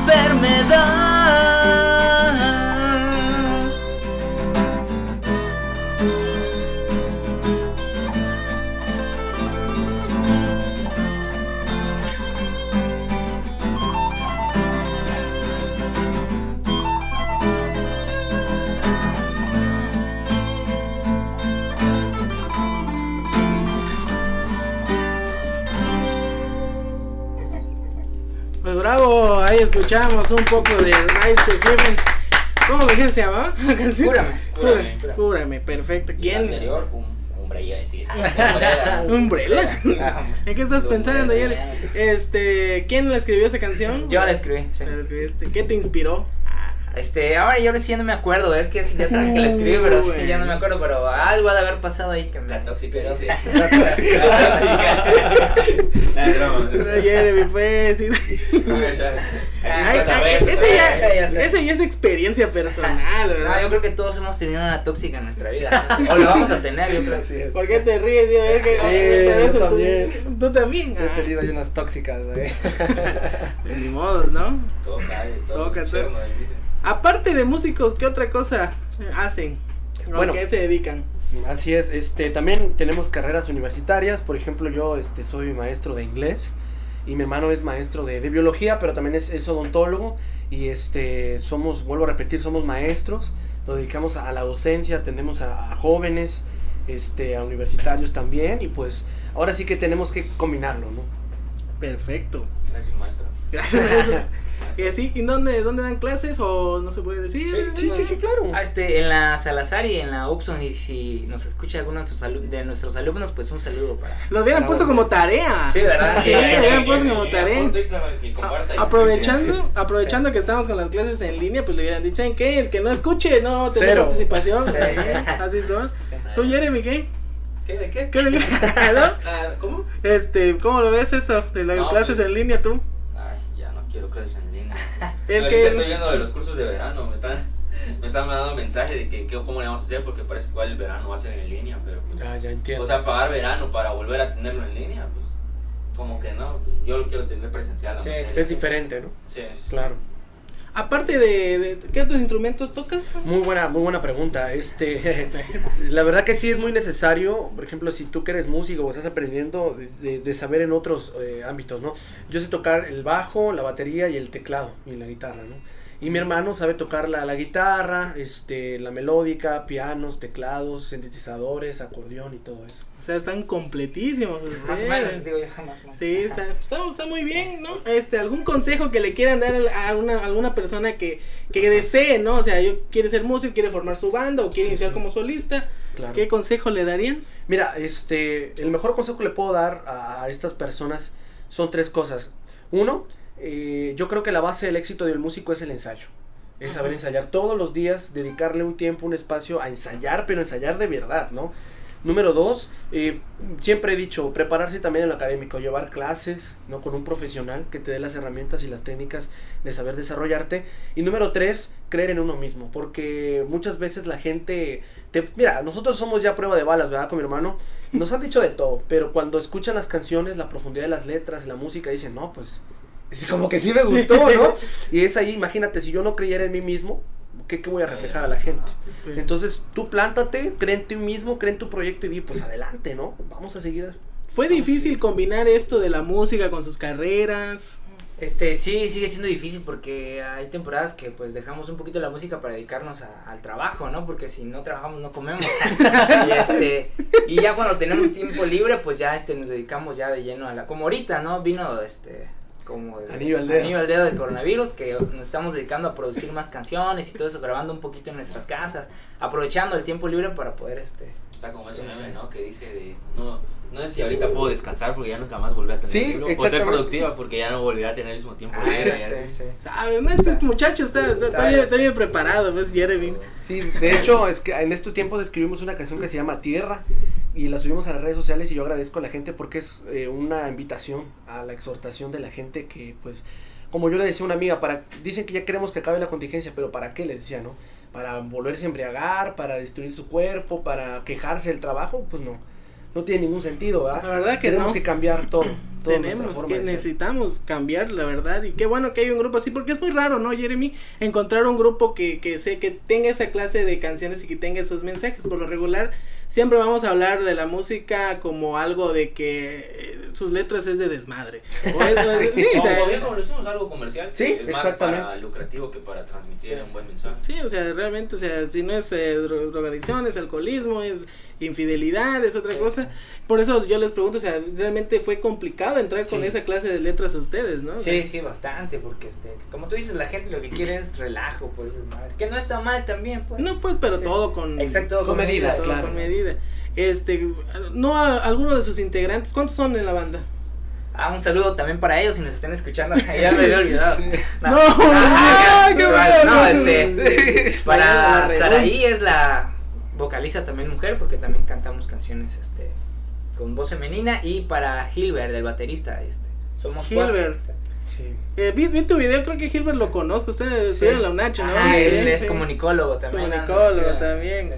Escuchamos un poco de Rise to Heaven. ¿Cómo me dijiste se llamaba la canción? Cúrame, Cúrame, cúrame. cúrame, perfecto. ¿Quién? anterior, um, decir. Umbrella. ¿Umbrella? Ah, ¿En qué estás pensando, Yere? Este, ¿quién le escribió esa canción? Yo la escribí, sí. La escribiste. ¿Qué te inspiró? Este, ahora yo sí ya no me acuerdo, es que sí, ya que la escribí, pero ya no me acuerdo, pero algo ha de haber pasado ahí que me La dice. La tóxica. Es broma. Jeremy, pues. Ay, ay, ese, ya, Ese ya sé. ese ya es experiencia personal, No, ¿verdad? yo creo que todos hemos tenido una tóxica en nuestra vida. ¿no? O la vamos a tener, yo creo. ¿Por qué te ríes, tío? A que- yo también. ¿Tú también? He tenido ahí unas tóxicas, ¿eh? pues ni modos, ¿no? Todo cae, todo Toca, todo. cherno, dice. Aparte de músicos, ¿qué otra cosa hacen? ¿O Bueno. qué se dedican? Así es, este, también tenemos carreras universitarias, por ejemplo yo este, soy maestro de inglés y mi hermano es maestro de, de biología, pero también es, es odontólogo y este, somos, vuelvo a repetir, somos maestros, nos dedicamos a la docencia, atendemos a, a jóvenes, este, a universitarios también y pues ahora sí que tenemos que combinarlo, ¿no? Perfecto. Gracias, maestro. Gracias. y así, ¿y dónde, dónde dan clases o no se puede decir? Sí, sí, sí, claro. Ah, este, en la Salazar y en la Upson, y si nos escucha alguno de, de nuestros alumnos, pues un saludo para... Los hubieran Para puesto vos. como tarea. Sí, ¿verdad? Sí, Sí, sí, sí, hubieran sí, puesto sí, como sí, tarea. Aprovechando, aprovechando que estamos con las clases en línea, pues le hubieran dicho, ¿en qué? El que no escuche, no tener Cero. participación. Sí, sí. Así son. ¿Tú, Jeremy, qué? ¿Qué? ¿De qué? ¿Qué? ¿No? Ah, ¿Cómo? Este, ¿cómo lo ves esto de las No, clases pues- en línea tú? Ay, ya no quiero clases en línea. Es que- estoy viendo de los cursos de verano, me están, me están mandando mensajes de que, que cómo le vamos a hacer porque parece que igual el verano va a ser en línea, pero pues, Ya, ya entiendo. o sea, pagar verano para volver a tenerlo en línea, pues como que no, pues, yo lo quiero tener presencial. Sí, es diferente, ¿no? Sí, sí. Claro. Aparte de, ¿qué otros instrumentos tocas? Muy buena, muy buena pregunta. Este, la verdad que sí es muy necesario, por ejemplo, si tú que eres músico o estás aprendiendo de saber en otros eh, ámbitos, ¿no? Yo sé tocar el bajo, la batería y el teclado y la guitarra, ¿no? Y mi hermano sabe tocar la, la guitarra, este, la melódica, pianos, teclados, sintetizadores, acordeón y todo eso. O sea, están completísimos ustedes. Más o menos, digo yo, más o menos. Sí, está, está, está muy bien, ¿no? Este, algún consejo que le quieran dar a una, a alguna persona que, que desee, ¿no? O sea, yo quiere ser músico, quiere formar su banda o quiere iniciar como solista. Claro. ¿Qué consejo le darían? Mira, este, el mejor consejo que le puedo dar a estas personas son tres cosas. Uno, eh, yo creo que la base del éxito del músico es el ensayo. Es saber ensayar todos los días, dedicarle un tiempo, un espacio a ensayar, pero ensayar de verdad, ¿no? Número dos, eh, siempre he dicho, prepararse también en lo académico, llevar clases, ¿no? Con un profesional que te dé las herramientas y las técnicas de saber desarrollarte. Y número tres, creer en uno mismo, porque muchas veces la gente, te, mira, nosotros somos ya prueba de balas, ¿verdad? Con mi hermano, nos han dicho de todo, pero cuando escuchan las canciones, la profundidad de las letras la música, dicen, no, pues, es como que sí me gustó, ¿no? Y es ahí, imagínate, si yo no creyera en mí mismo, ¿qué, qué voy a reflejar a la gente? Pues, Entonces, tú plántate, cree en ti mismo, cree en tu proyecto y di, pues adelante, ¿no? Vamos a seguir. ¿Fue difícil combinar esto de la música con sus carreras? Este, sí, sigue siendo difícil porque hay temporadas que pues dejamos un poquito la música para dedicarnos a- al trabajo, ¿no? Porque si no trabajamos no comemos. y este, y ya cuando tenemos tiempo libre, pues ya este nos dedicamos ya de lleno a la como ahorita, ¿no? Vino este como el- Anillo al dedo. anillo al dedo del coronavirus que nos estamos dedicando a producir más canciones y todo eso, grabando un poquito en nuestras casas, aprovechando el tiempo libre para poder este Está como ese meme, ¿no? Que dice de, no, no sé si ahorita puedo descansar porque ya nunca más volveré a tener Sí, tiempo, o ser productiva porque ya no volveré a tener el mismo tiempo Ah, libre. sí, sí. ¿Sabes? No, Este muchacho está, está, está bien, está bien preparado, ¿ves, Jeremy? Sí, de hecho, es que en estos tiempos escribimos una canción que se llama Tierra y la subimos a las redes sociales y yo agradezco a la gente porque es eh, una invitación a la exhortación de la gente que, pues, como yo le decía a una amiga, para dicen que ya queremos que acabe la contingencia, pero ¿para qué? Les decía, ¿no? Para volverse a embriagar, para destruir su cuerpo, para quejarse del trabajo, pues no. No tiene ningún sentido, ¿verdad? La verdad que Tenemos no. que cambiar todo. nuestra Tenemos que necesitamos cambiar la verdad y qué bueno que hay un grupo así porque es muy raro no Jeremy encontrar un grupo que, que sé que tenga esa clase de canciones y que tenga esos mensajes por lo regular siempre vamos a hablar de la música como algo de que eh, sus letras es de desmadre O es- o es- sí, o Como sea, bien como lo decimos, algo comercial. Sí, es más para lucrativo que para transmitir un buen mensaje. Sí, o sea, realmente, o sea, si no es eh, dro- drogadicción, es alcoholismo, es infidelidad, es otra cosa. Por eso yo les pregunto, o sea, realmente fue complicado entrar con esa clase de letras a ustedes, ¿no? O sea, Sí, sí, bastante, porque este, como tú dices, la gente lo que quiere es relajo, pues, desmadre, que no está mal también, pues. No, pues, pero Sí. todo con, Exacto, Con medida, todo claro. con medida. Este, no a alguno de sus integrantes, ¿cuántos son en la banda? Ah, un saludo también para ellos si nos están escuchando. ya me había olvidado. No, Ah, ¡ay, qué igual, bueno! no, este, para Saraí es la vocalista también mujer, porque también cantamos canciones, este, con voz femenina y para Gilbert, el baterista, este, somos Gilbert. cuatro. Sí. Eh, vi, vi tu video, creo que Gilbert lo conozco, usted Sí. estudia en la UNACH, ¿no? Ah, Sí, él es sí. comunicólogo también. comunicólogo sí, también.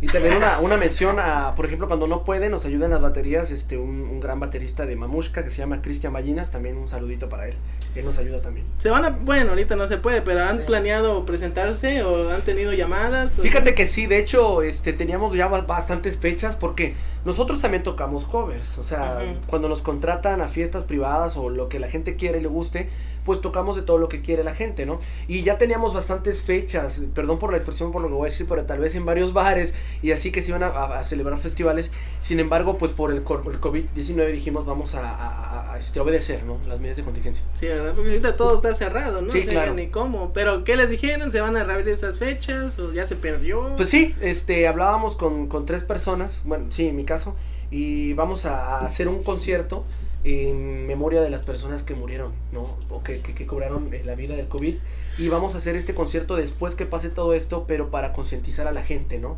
Y también una, una mención a, por ejemplo, cuando no puede, nos ayuda en las baterías, este, un, un gran baterista de Mamushka que se llama Cristian Ballinas, también un saludito para él. Él nos ayuda también. Se van a, bueno, ahorita no se puede, pero han Sí. planeado presentarse o han tenido llamadas. o- Fíjate que sí, de hecho, este, teníamos ya ba- bastantes fechas porque nosotros también tocamos covers. O sea, cuando nos contratan a fiestas privadas o lo que la gente quiere y le guste, pues tocamos de todo lo que quiere la gente, ¿no? Y ya teníamos bastantes fechas, perdón por la expresión por lo que voy a decir, pero tal vez en varios bares y así que se iban a, a- a celebrar festivales. Sin embargo, pues por el, el COVID-19 dijimos vamos a, a- a- a, este, obedecer, ¿no? Las medidas de contingencia. Sí, ¿verdad? Porque ahorita todo está cerrado, ¿no? Sí, No sé claro. ni cómo. Pero, ¿qué les dijeron? ¿Se van a reabrir esas fechas? ¿O ya se perdió? Pues sí, este, hablábamos con, con tres personas, bueno, sí, en mi caso, y vamos a hacer un concierto en memoria de las personas que murieron, ¿no? O que, que, que cobraron eh, la vida del COVID. Y vamos a hacer este concierto después que pase todo esto, pero para concientizar a la gente, ¿no?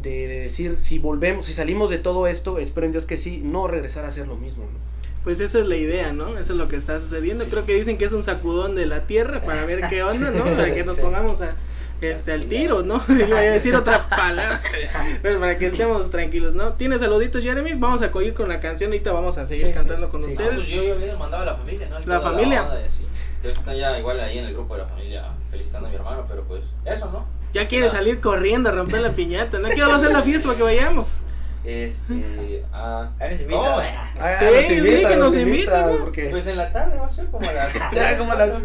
De, de decir, si volvemos, si salimos de todo esto, espero en Dios que sí, no regresar a hacer lo mismo, ¿no? Pues esa es la idea, ¿no? Eso es lo que está sucediendo. Creo que dicen que es un sacudón de la tierra para ver qué onda, ¿no? Para que nos pongamos a, este, al tiro, ¿no? Iba a decir otra palabra. Pero para que estemos tranquilos, ¿no? ¿Tiene saluditos, Jeremy? Vamos a coger con la canción. Ahorita vamos a seguir Sí, cantando sí, con sí. Ah, ustedes. pues yo ya había mandado a la familia, ¿no? La familia. Creo que están ya igual ahí en el grupo de la familia felicitando a mi hermano, pero pues eso, ¿no? Ya quiere salir corriendo a romper la piñata. No quiero hacer la fiesta para que vayamos. Este, ah, Ahí nos invita. ¿cómo? Ah, Sí, sí, que nos invita, ¿no? porque Pues en la tarde va a ser como a las ya como las...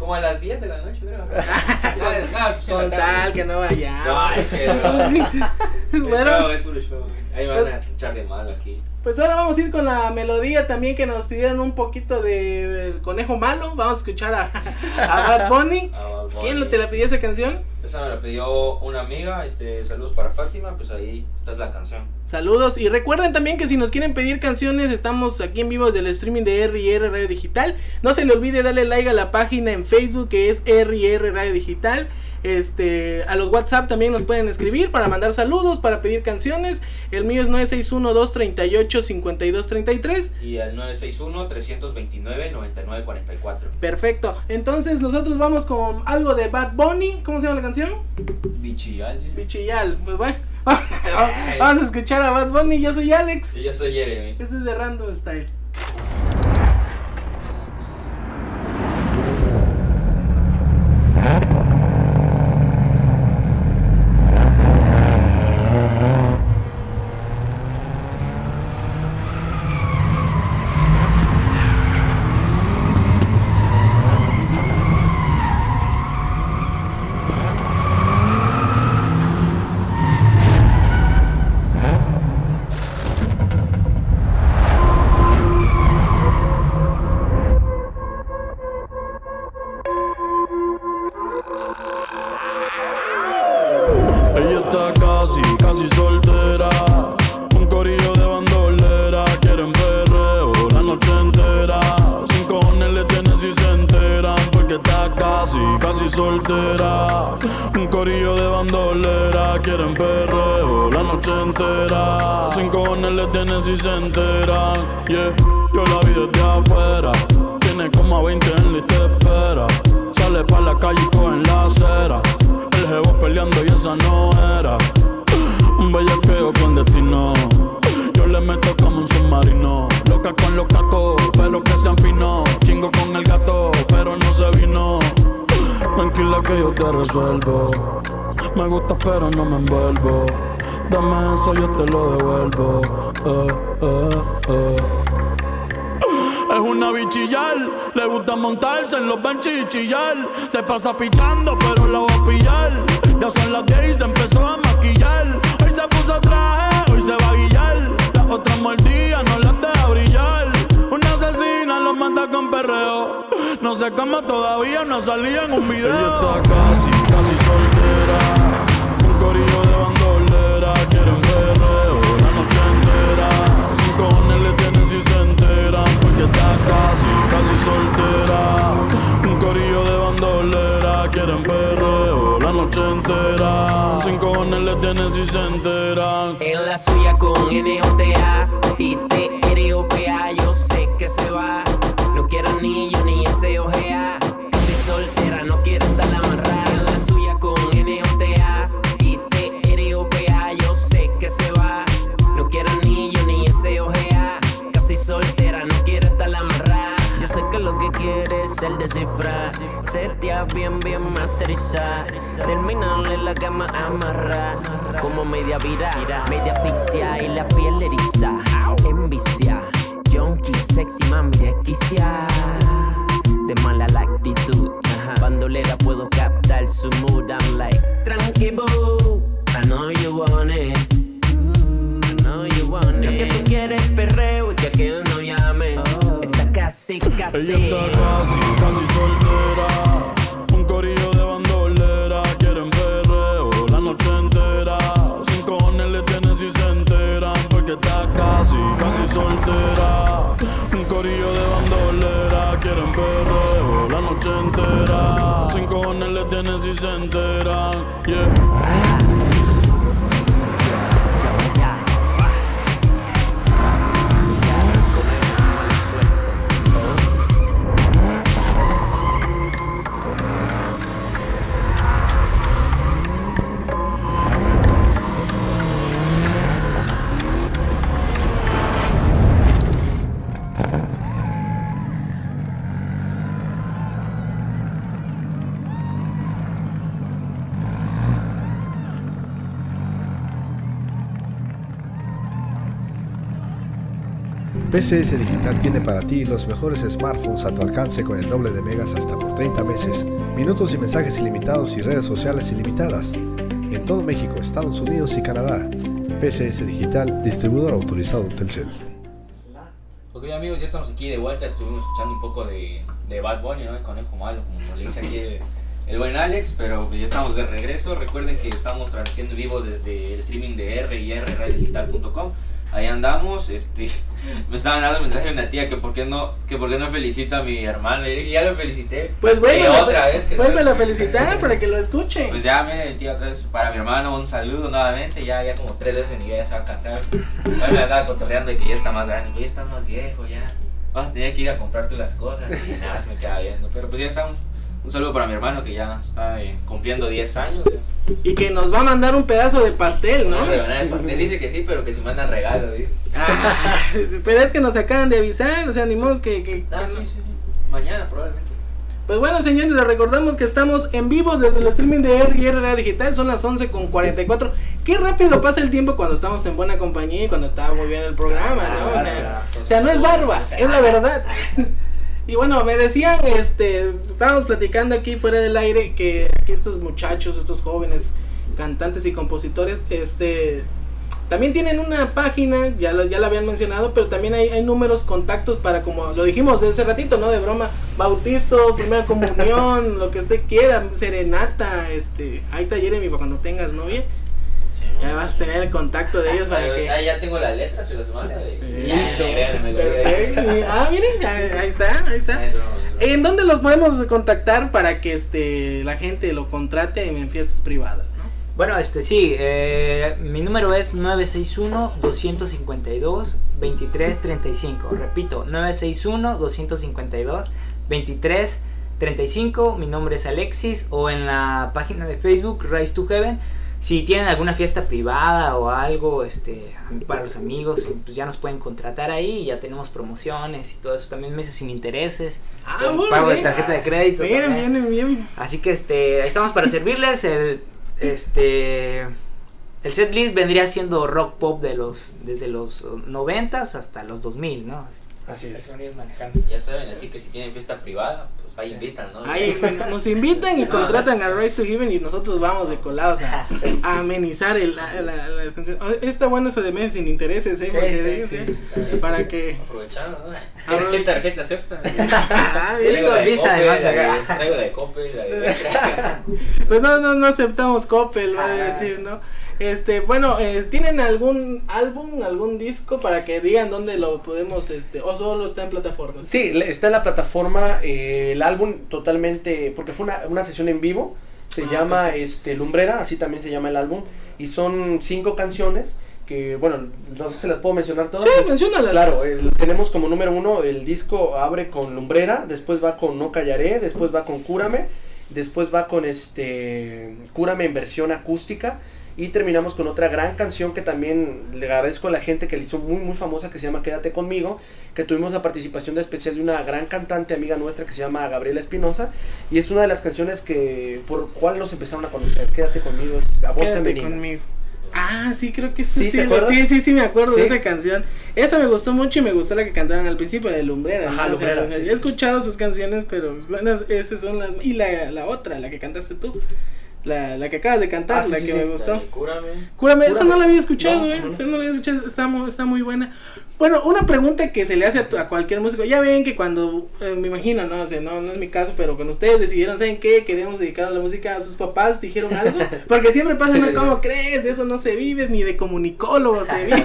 como a las 10 de la noche, creo. Ya, no, Con tal que no vayamos. No, es que no. Bueno. Es show, es puro show. Ahí van a echar de mal aquí. Pues ahora vamos a ir con la melodía también que nos pidieron un poquito de El Conejo Malo. Vamos a escuchar a, a Bad Bunny. A Bad Bunny. ¿Quién te la pidió esa canción? Esa me la pidió una amiga, este, saludos para Fátima, pues ahí esta es la canción. Saludos y recuerden también que si nos quieren pedir canciones estamos aquí en vivo desde el streaming de R&R Radio Digital. No se le olvide darle like a la página en Facebook que es R&R Radio Digital. Este, a los WhatsApp también nos pueden escribir para mandar saludos, para pedir canciones. El mío es 961-238-5233. Y al 961-329-9944. Perfecto. Entonces nosotros vamos con algo de Bad Bunny. ¿Cómo se llama la canción? Bichillal. Bichillal. Pues bueno. Vamos a escuchar a Bad Bunny. Yo soy Alex. Y yo soy Jeremy. Este es de Random Style. Pasa pichando, Ella está casi, casi soltera. Un corillo de bandolera. Quieren perreo la noche entera. Sin cojones le tienen si se enteran. Porque está casi, casi soltera. Un corillo de bandolera. Quieren perreo la noche entera. Sin cojones le tienen si se enteran. Yeah. PCS Digital tiene para ti los mejores smartphones a tu alcance con el doble de megas hasta por 30 meses, minutos y mensajes ilimitados y redes sociales ilimitadas. En todo México, Estados Unidos y Canadá. PCS Digital, distribuidor autorizado Telcel. Ok amigos, ya estamos aquí de vuelta, estuvimos escuchando un poco de, de Bad Bunny, ¿no? El conejo malo, como le dice aquí el, el buen Alex, pero pues ya estamos de regreso. Recuerden que estamos transmitiendo en vivo desde el streaming de R y rradiodigital.com. Ahí andamos, este, me estaban dando mensaje de una tía que por qué no, que por qué no felicita a mi hermano, y dije, ya lo felicité. Pues vuélvelo, otra vez que vuélvelo a felicitar para que lo escuche. Pues ya me tía otra vez para mi hermano un saludo nuevamente, ya, ya como tres veces ni ya se va a cansar. Me andaba cotorreando de que ya está más grande, pues ya estás más viejo, ya vas a tener que ir a comprarte las cosas y nada, se me queda viendo. Pero pues ya está un, un saludo para mi hermano que ya está eh, cumpliendo 10 años. Y que nos va a mandar un pedazo de pastel, ¿no? Una rebanada de pastel dice que sí, pero que si mandan regalo, ¿sí? Ah, pero es que nos acaban de avisar, o sea, ni modo que... que- Ah, que sí, no. sí, sí. Mañana probablemente. Pues bueno, señores, les recordamos que estamos en vivo desde el streaming de RR Radio Digital. Son las 11 con 44. Qué rápido pasa el tiempo cuando estamos en buena compañía y cuando está muy bien el programa, ¿no? Sea, o sea, no es barba, es la verdad. Y bueno, me decían, este, estábamos platicando aquí fuera del aire que aquí estos muchachos, estos jóvenes cantantes y compositores, este, también tienen una página, ya la, ya la habían mencionado, pero también hay, hay números, contactos para, como lo dijimos de ese ratito, ¿no? De broma, bautizo, primera comunión, lo que usted quiera, serenata, este, está Jeremy para cuando tengas novia, ya vas a tener el contacto de ellos para Ah, que... ah, ya tengo la letra, se las mando. Listo. Ah, miren, ahí está, ahí está. Eso ¿En dónde los podemos contactar para que este la gente lo contrate en fiestas privadas? ¿no? Bueno, este sí, eh, mi número es 961-252-2335. Repito, 961-252-2335. Mi nombre es Alexis o en la página de Facebook Rise to Heaven. Si tienen alguna fiesta privada o algo este, para los amigos, pues ya nos pueden contratar ahí. Ya tenemos promociones y todo eso. También meses sin intereses. Ah, muy pago de bien. tarjeta de crédito. Miren, también. miren, bien. Así que este, ahí estamos para servirles. El, este, el set list vendría siendo rock pop de los, desde los noventas hasta los 2000, ¿no? Así, Así es. manejando. Ya saben, así que si tienen fiesta privada, pues ahí invitan, ¿no? Ahí nos invitan y contratan a Rise to Heaven y nosotros vamos de colados a, a amenizar el, la, la- la canción. Oh, Está bueno eso de meses sin intereses, ¿eh? Sí, Porque sí, sí, sí. Para que. Aprovechando, ¿no? Aprovecha. ¿Qué tarjeta acepta? Ah, Sí, bien. con Visa, la de, acá. traigo la de Coppel, la de Pues no, no, no aceptamos Coppel, va a Ah. decir, ¿no? Este, bueno, eh, ¿tienen algún álbum, algún disco para que digan dónde lo podemos, este, o solo está en plataformas? Sí, está en la plataforma eh, el álbum totalmente, porque fue una, una sesión en vivo, se Ah, llama perfecto. este Lumbrera, así también se llama el álbum, y son cinco canciones que, bueno, no sé si las puedo mencionar todas. Sí, Es- menciónalas. Claro, el- tenemos como número uno, el disco abre con Lumbrera, después va con No Callaré, después va con Cúrame, después va con este Cúrame en versión acústica, Y terminamos con otra gran canción que también le agradezco a la gente que le hizo muy muy famosa que se llama Quédate conmigo, que tuvimos la participación de especial de una gran cantante amiga nuestra que se llama Gabriela Espinosa y es una de las canciones que por cuál nos empezaron a conocer. Quédate conmigo, es a voz Quédate femenina. conmigo. Ah, sí, creo que sí. ¿Sí, Sí, sí, sí, sí, me acuerdo de esa canción. Esa me gustó mucho y me gustó la que cantaban al principio, la de Lumbrera. Ajá, ¿no? O sea, Lumbrera, sí, he escuchado sus canciones, pero esas son las. Y la, la otra, la que cantaste tú. La, la que acabas de cantar, Ah, la sí, que sí. me gustó. Dale, Cúrame. Cúrame, esa Cúrame. no la había escuchado, No, eh. no, no. Esa no la había escuchado, está, está muy buena. Bueno, una pregunta que se le hace a, a cualquier músico. Ya ven que cuando, eh, me imagino, no, o sea, no, no es mi caso, pero cuando ustedes decidieron, ¿saben qué? Queremos dedicar a la música a sus papás, dijeron algo. Porque siempre pasa, ¿no? ¿Cómo crees? De eso no se vive, ni de comunicólogo se vive.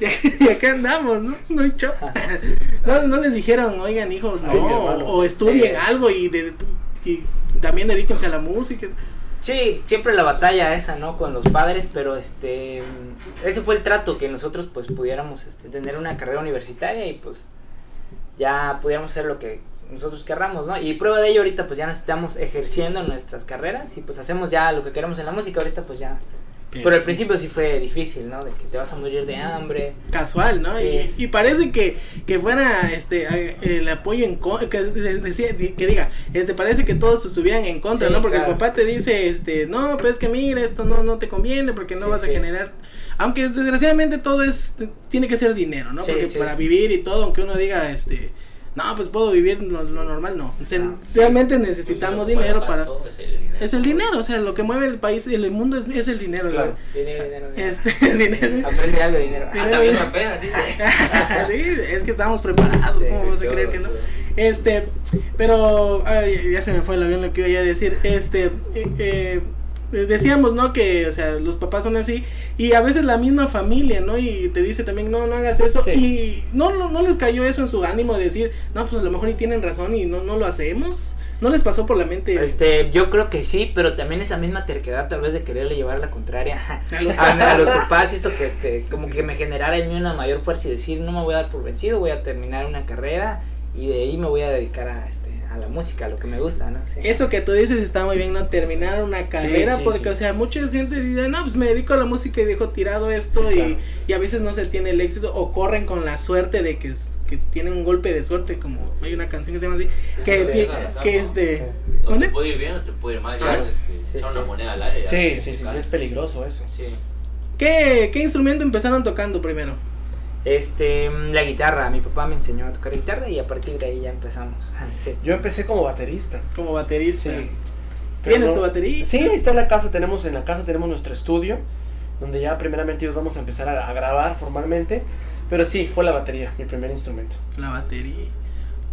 y acá andamos, ¿no? No hay no, no les dijeron, oigan, hijos, no, Ay, hermano. o estudien Sí. algo y, de- y también dedíquense a la música. Sí, siempre la batalla esa, ¿no? Con los padres, pero este, ese fue el trato que nosotros pues pudiéramos este, tener una carrera universitaria y pues ya pudiéramos hacer lo que nosotros querramos, ¿no? Y prueba de ello ahorita pues ya nos estamos ejerciendo nuestras carreras y pues hacemos ya lo que queremos en la música ahorita pues ya. Pero al principio sí fue difícil, ¿no? De que te vas a morir de hambre. casual, ¿no? Sí. Y, y parece que, que fuera este el apoyo en contra, que, que diga, este parece que todos estuvieran en contra, Sí, ¿no? Porque claro. el papá te dice, este, no, pues es que mira, esto no, no te conviene porque no Sí, vas a generar, aunque desgraciadamente todo es, tiene que ser dinero, ¿no? Porque sí. para vivir y todo, aunque uno diga, este, no, pues puedo vivir lo, lo normal, no. Se- No, realmente necesitamos Pues, lo que dinero para... todo Es el dinero. Es el dinero, o sea, lo que mueve el país y el mundo es, es el dinero, Claro. Dinero, dinero, dinero. Este, dinero. Aprende algo de dinero. Ah, también apenas, dice. sí, es que estábamos preparados, Sí, ¿cómo vas a todo, creer que no? Este, pero ay, ya se me fue el avión lo que iba a decir. Este, eh, eh, decíamos, ¿no? Que, o sea, los papás son así y a veces la misma familia, ¿no? Y te dice también, no, no hagas eso. Sí. Y no, no, no les cayó eso en su ánimo de decir, no, pues a lo mejor y tienen razón y no, no lo hacemos. No les pasó por la mente. Este, yo creo que sí, pero también esa misma terquedad tal vez de quererle llevar la contraria A los a, a los papás hizo que este, como que me generara en mí una mayor fuerza y decir no me voy a dar por vencido, voy a terminar una carrera y de ahí me voy a dedicar a este, a la música, a lo que me gusta, ¿no? Sí. Eso que tú dices está muy bien, ¿no? Terminar una carrera, sí, porque, sí. o sea, mucha gente dice, no, pues me dedico a la música y dejo tirado esto, Sí, y, claro. y a veces no se tiene el éxito, o corren con la suerte de que, que tienen un golpe de suerte, como hay una canción que se llama así, que, Sí, ti- claro, que es de... O ¿Dónde? te puede ir bien o te puede ir mal. Es este, Sí, echar sí. una moneda al aire. ya, Sí, es sí, sí, es peligroso eso. Sí. ¿Qué, ¿Qué instrumento empezaron tocando primero? Este, la guitarra, mi papá me enseñó a tocar guitarra y a partir de ahí ya empezamos. Sí. Yo empecé como baterista. Como baterista. Sí. ¿Tienes Pero tu no- batería? Sí, está en la casa, tenemos en la casa tenemos nuestro estudio, donde ya primeramente nos vamos a empezar a, a grabar formalmente, pero sí, fue la batería, mi primer instrumento. La batería.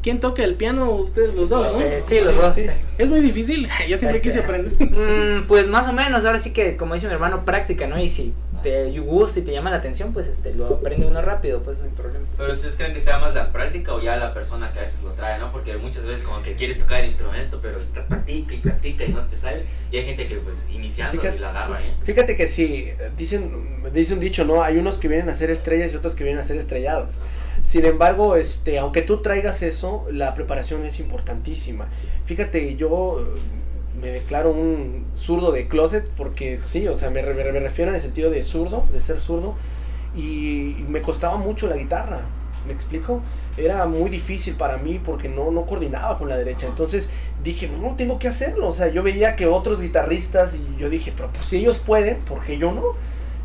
¿Quién toca el piano? Ustedes los dos, ¿no? Este, sí, los Sí, dos. sí. Es muy difícil, yo siempre Este, quise aprender. Mm, pues más o menos, ahora sí que como dice mi hermano, práctica, ¿no? Y si te gusta y te llama la atención, pues este lo aprende uno rápido, pues no hay problema. Pero ustedes creen que sea más la práctica o ya la persona que a veces lo trae, ¿no? Porque muchas veces como que quieres tocar el instrumento, pero estás practica y practica y no te sale. Y hay gente que pues iniciando Fíjate. y la agarra, ¿eh? Fíjate que sí, dicen, dice un dicho, ¿no? Hay unos que vienen a ser estrellas y otros que vienen a ser estrellados. Sin embargo, este, aunque tú traigas eso, la preparación es importantísima. Fíjate, yo me declaro un zurdo de closet porque sí, o sea, me, re- me refiero en el sentido de zurdo, de ser zurdo, y, y me costaba mucho la guitarra. ¿Me explico? Era muy difícil para mí porque no, no coordinaba con la derecha. Entonces dije, no, tengo que hacerlo. O sea, yo veía que otros guitarristas y yo dije, pero pues si ellos pueden, ¿por qué yo no?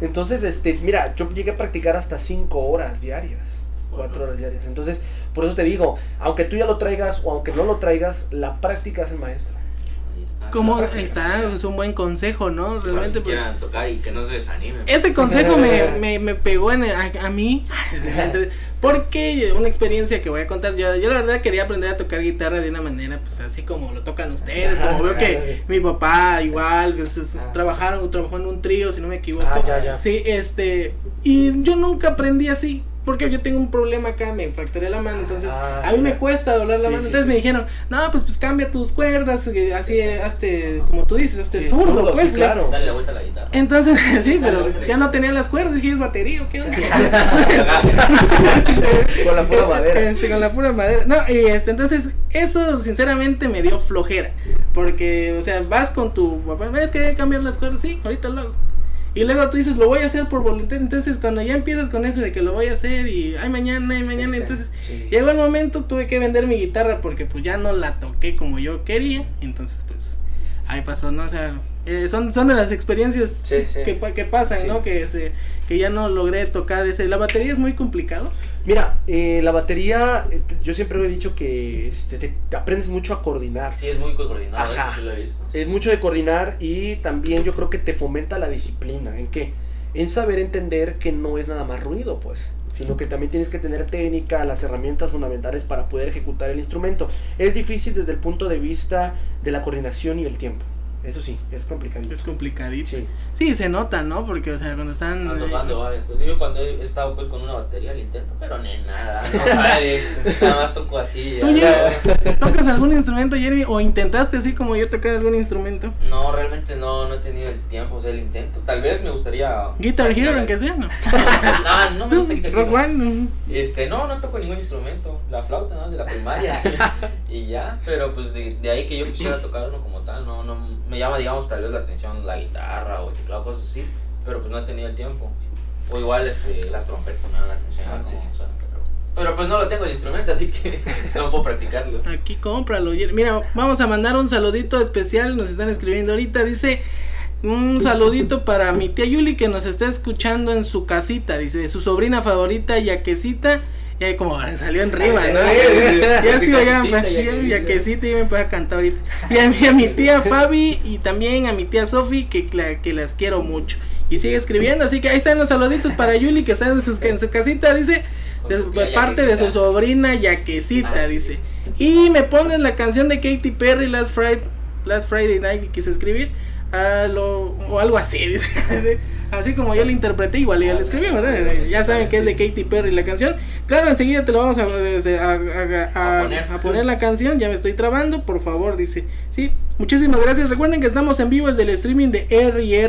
Entonces, este, mira, yo llegué a practicar hasta 5 horas diarias. 4 horas diarias. Entonces, por eso te digo, aunque tú ya lo traigas o aunque no lo traigas, la práctica es el maestro. Como está, es un buen consejo, ¿no? Realmente. que pues, quieran tocar y que no se desanimen. Ese consejo me, me, me pegó en, a, a mí. Porque una experiencia que voy a contar, yo, yo la verdad quería aprender a tocar guitarra de una manera, pues así como lo tocan ustedes, Ajá, como veo sí, que sí. mi papá igual, que se- se- Ah. trabajaron, trabajó en un trío, si no me equivoco. Ah, ya, ya. Sí, este, y yo nunca aprendí así. Porque yo tengo un problema acá, me fracturé la mano, entonces Ah, a mí me cuesta doblar la Sí, mano. sí, entonces sí. me dijeron, no, pues pues cambia tus cuerdas, eh, así, eh, hazte, como tú dices, hazte Sí, zurdo, zurdo, pues. claro. Dale la vuelta a la guitarra. entonces, sí, pero ya no tenía las cuerdas, dije, ¿es batería o qué onda? Con la pura madera. Este, con la pura madera. No, y este, entonces, eso sinceramente me dio flojera. Porque, o sea, vas con tu papá, ¿ves que hay que cambiar las cuerdas? Sí, ahorita lo hago. Y luego tú dices, lo voy a hacer por voluntad. Entonces, cuando ya empiezas con eso de que lo voy a hacer y ay, mañana, ay, mañana, sí, entonces sí. llegó el momento, tuve que vender mi guitarra porque pues ya no la toqué como yo quería. Entonces, pues ahí pasó, ¿no? O sea, eh, son, son de las experiencias Sí. Que, que pasan. ¿no? Que, se, que ya no logré tocar ese. La batería es muy complicado. Mira, eh, la batería, eh, yo siempre he dicho que este, te, te aprendes mucho a coordinar. Sí, es muy coordinado, Ajá. sí lo he visto. Es mucho de coordinar y también yo creo que te fomenta la disciplina. ¿En qué? En saber entender que no es nada más ruido, pues. Sino que también tienes que tener técnica, las herramientas fundamentales para poder ejecutar el instrumento. Es difícil desde el punto de vista de la coordinación y el tiempo. Eso sí, es complicadito. Es complicadito. Sí. Sí, se nota, ¿no? Porque, o sea, cuando están. Están eh, tocando varias cosas. Yo cuando he estado pues con una batería le intento, pero ni nada, no sale, nada más toco así. ¿Tú, ya. Tocas algún instrumento, Jeremy? ¿O intentaste así como yo tocar algún instrumento? No, realmente no, no he tenido el tiempo, o sea, el intento. Tal vez me gustaría. Guitar Hero, aunque sea, ¿no? No, no me gusta Guitar Rock Hero. One. Este, no, no toco ningún instrumento. La flauta nada más de la primaria. y ya, pero pues de, de ahí que yo quisiera tocar uno como tal, no, no me llama, digamos, tal vez la atención la guitarra o el teclado, cosas así, pero pues no he tenido el tiempo. O igual este, las trompetas me dan la atención. Ah, sí, sí. suenan, pero, pero pues no lo tengo el instrumento, así que no puedo practicarlo. Aquí cómpralo. Mira, vamos a mandar un saludito especial. Nos están escribiendo ahorita. Dice. Un saludito para mi tía Yuli que nos está escuchando en su casita. Dice su sobrina favorita, Yaquecita. Ya como salió en rima, ¿no? ya estoy ya, ya, Yaquecita. Yaquecita y me puede cantar ahorita. Y a, mi- a mi tía Fabi y también a mi tía Sofi que, la- que las quiero mucho. Y sigue escribiendo, así que ahí están los saluditos para Yuli que está en, sus- en su casita, dice, de, su parte de su sobrina Yaquecita, Ah, dice. Y me ponen la canción de Katy Perry, Last Friday, Last Friday Night, y quise escribir, a lo- o algo así. Así como yo lo interpreté, igual yo lo escribí, ¿verdad? Ya saben que es de Katy Perry la canción. Claro, enseguida te lo vamos a, este, a, a poner la canción. Ya me estoy trabando, por favor, dice. Sí, muchísimas gracias. Recuerden que estamos en vivo desde el streaming de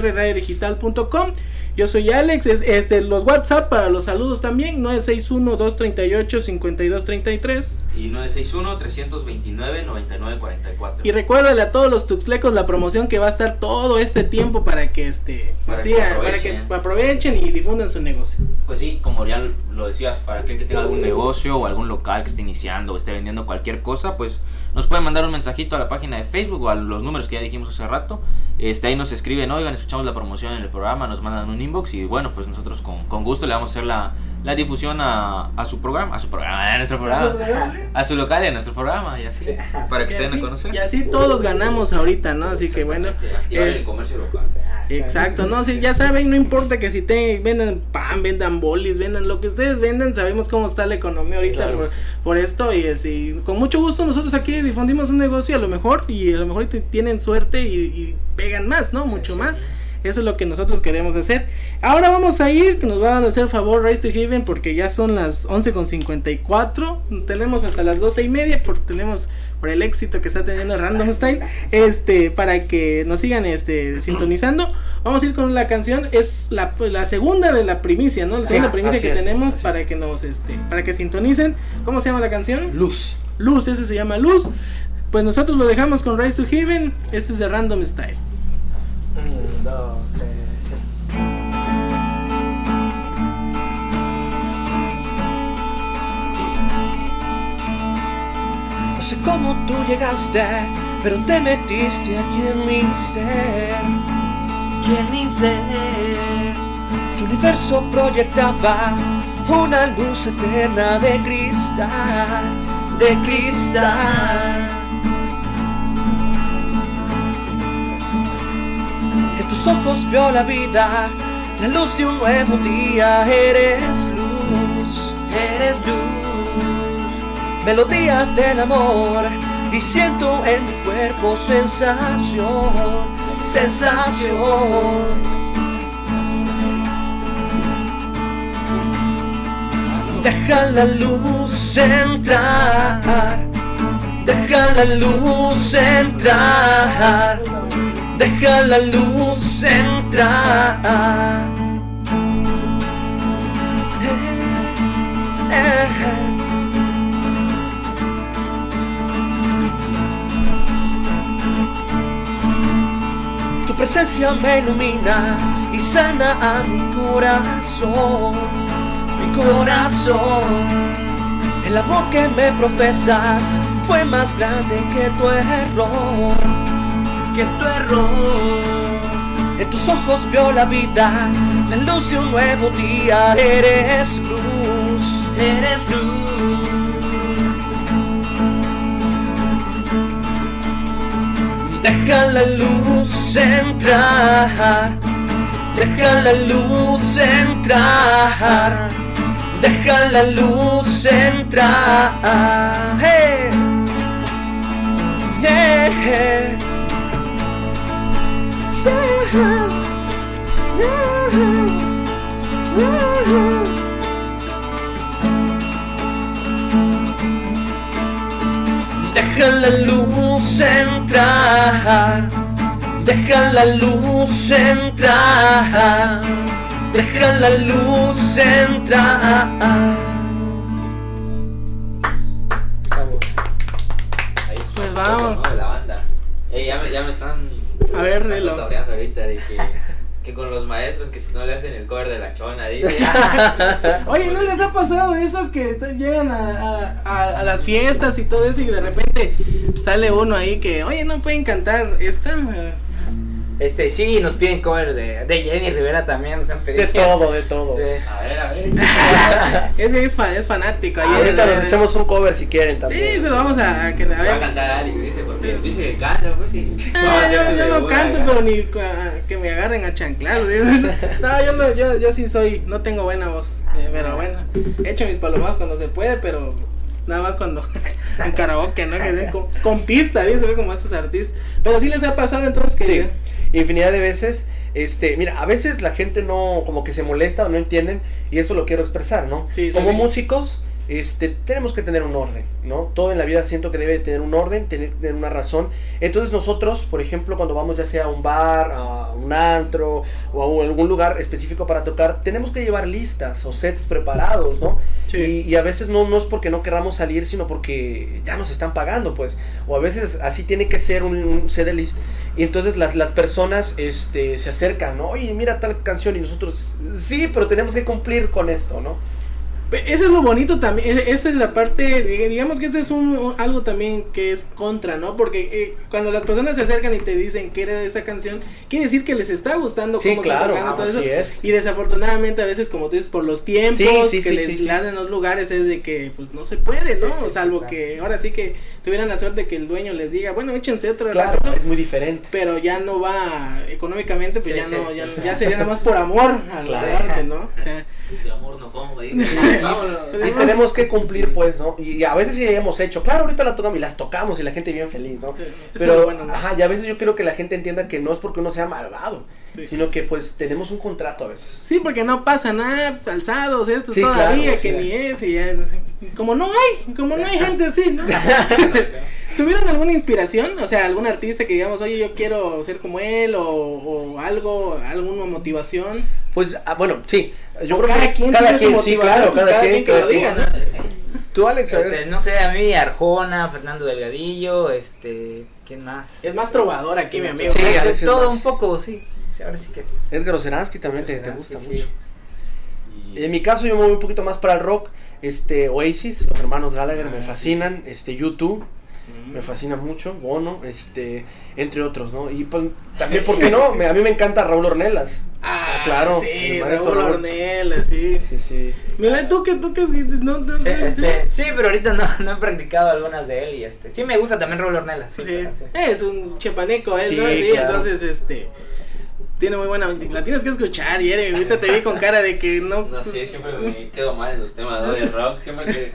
rrradiodigital.com. Yo soy Alex, es- este, los WhatsApp para los saludos también, 961-238-5233. Y 961-329-9944. Y recuérdale a todos los tuxlecos la promoción que va a estar todo este tiempo para que este Para así, que para aprovechen. que aprovechen y difundan su negocio. Pues sí, como ya lo decías, para aquel que tenga algún negocio o algún local que esté iniciando o esté vendiendo cualquier cosa, pues nos pueden mandar un mensajito a la página de Facebook o a los números que ya dijimos hace rato. Este, ahí nos escriben, oigan, escuchamos la promoción en el programa, nos mandan un inbox y bueno, pues nosotros con, con gusto le vamos a hacer la, la difusión a, a su programa, a su programa, a nuestro programa, a su local y a nuestro programa y así, para que Y se den a conocer. y así todos ganamos ahorita, ¿no? Así que bueno. Eh, el comercio local. Exacto, no, sí, ya saben, no importa que si te vendan pan, vendan bolis, vendan lo que ustedes vendan, sabemos cómo está la economía Sí, ahorita claro. por, por esto y, y con mucho gusto nosotros aquí difundimos un negocio a lo mejor y a lo mejor te- tienen suerte y, y pegan más, ¿no? Mucho más. Eso es lo que nosotros queremos hacer. Ahora vamos a ir, que nos van a hacer favor Rise to Heaven porque ya son las 11.54. Tenemos hasta las 12 y media porque tenemos por el éxito que está teniendo Random Style. Este, para que nos sigan este, sintonizando. Vamos a ir con la canción. Es la, la segunda de la primicia, ¿no? La segunda Sí, primicia que es, tenemos para es. que nos este, para que sintonicen. ¿Cómo se llama la canción? Luz. Luz, ese se llama Luz. Pues nosotros lo dejamos con Rise to Heaven. Este es de Random Style. Un, dos, tres, sí. No sé cómo tú llegaste, pero te metiste aquí en mi ser. Y en mi ser. Tu universo proyectaba una luz eterna de cristal, de cristal. En tus ojos vio la vida, la luz de un nuevo día. Eres luz, eres luz, melodía del amor. Y siento en mi cuerpo sensación, sensación. Deja la luz entrar, deja la luz entrar. Deja la luz entrar. Tu presencia me ilumina, y sana a mi corazón, mi corazón. El amor que me profesas fue más grande que tu error, que tu error. En tus ojos veo la vida, la luz de un nuevo día. Eres luz, eres luz. Deja la luz entrar, deja la luz entrar, deja la luz entrar. Hey. Deja la luz entrar, deja la luz entrar, deja la luz entrar. Ahí Pues vamos. la banda. Ey, ya, me, ya me están. A ver, están Relo. cotorreando ahorita de que, que con los maestros que si no le hacen el cover de la chona, dice. Oye, ¿no les ha pasado eso que llegan a, a- a- a las fiestas y todo eso y de repente sale uno ahí que, oye, no pueden cantar esta? Este, sí, nos piden cover de, de Jenny Rivera también, nos han pedido. De todo, de todo. Sí. A ver, a ver. Es, es, fa- es fanático. Ahorita nos echamos un cover si quieren Sí, también. se lo vamos a, a que a Va a cantar Alex, dice, porque dice que canta, pues sí. Ah, hacer yo, no canto, pero ni que me agarren a chanclados. ¿sí? No, yo no, yo, yo sí soy, no tengo buena voz, eh, pero bueno, he hecho mis palomas cuando se puede, pero nada más cuando en karaoke, ¿no? Que den con, con pista, dice, ¿no? como esos artistas. Pero sí les ha pasado entonces que Sí, infinidad de veces. Este, mira, a veces la gente no, como que se molesta o no entienden, y eso lo quiero expresar, ¿no? Sí, como músicos, este, tenemos que tener un orden, ¿no? Todo en la vida siento que debe de tener un orden, tener, tener una razón. Entonces nosotros, por ejemplo, cuando vamos ya sea a un bar, a un antro o a algún lugar específico para tocar, tenemos que llevar listas o sets preparados, ¿no? Sí. Y, y a veces no, no es porque no queramos salir, sino porque ya nos están pagando, pues. O a veces así tiene que ser un, un set list. Y entonces las, las personas este, se acercan, ¿no? Oye, mira tal canción y nosotros, sí, pero tenemos que cumplir con esto, ¿no? Eso es lo bonito también, e- esa es la parte, diga- digamos que esto es un, un- algo también que es contra, ¿no? Porque eh, cuando las personas se acercan y te dicen que era esa canción, quiere decir que les está gustando Sí, cómo está claro, tocando todo eso. es. Y desafortunadamente a veces, como tú dices, por los tiempos Sí, sí, que sí, les dan en los lugares es de que pues no se puede, ¿no? sí, sí, Salvo claro. que ahora sí que tuvieran la suerte que el dueño les diga, bueno, échense otro Claro, rato", es muy diferente. pero ya no va económicamente, pues Sí, ya sí, no, sí, ya, sí. ya sería nada más por amor al Claro. arte, ¿no? O sea, De amor no como. Y tenemos que cumplir, pues, ¿no? Y a veces sí hemos hecho, claro, ahorita la tocamos y las tocamos y la gente bien feliz, ¿no? Pero, lo bueno, ¿no? ajá, y a veces yo quiero que la gente entienda que no es porque uno sea malvado, Sí. sino que, pues, tenemos un contrato a veces. Sí, porque no pasa nada, alzados, estos Sí, todavía, claro, que sí. ni es, y ya es así. como no hay, como no hay gente así, ¿no? ¿Tuvieron alguna inspiración? O sea, algún artista que digamos, oye, yo quiero ser como él, o, o algo, alguna motivación. Pues, ah, bueno, sí. Yo creo cada que quien cada tiene su quien, sí, claro, pues, cada, cada quien, quien que cada lo diga, quien. Tú, Alex. Este, no sé, a mí Arjona, Fernando Delgadillo, este, ¿quién más? Es más trovador aquí, Sí, mi amigo. Sí, de Alex es todo más- un poco, sí. Sí, Ahora sí que. Edgar Oceransky también te, gusta sí. mucho. Y- En mi caso yo me voy un poquito más para el rock, este Oasis, los hermanos Gallagher me fascinan, este YouTube me fascina mucho, Bono, este entre otros, ¿no? Y pues también por qué no, Me- a mí me encanta Raúl Ornelas. Ah, claro, Sí, Raúl. Ornella, sí. Sí, sí. Mira, tú que tú que no, no, Sí, este, sí, pero ahorita no, no he practicado algunas de él y este. Sí me gusta también Raúl Ornella, sí. Sí. Es un chepaneco él, Sí, ¿no? Sí, claro. entonces, este. Tiene muy buena. La tienes que escuchar, Jeremy. Ahorita te vi con cara de que no. No sé, siempre me quedo mal en los temas ¿no? de rock. Siempre que.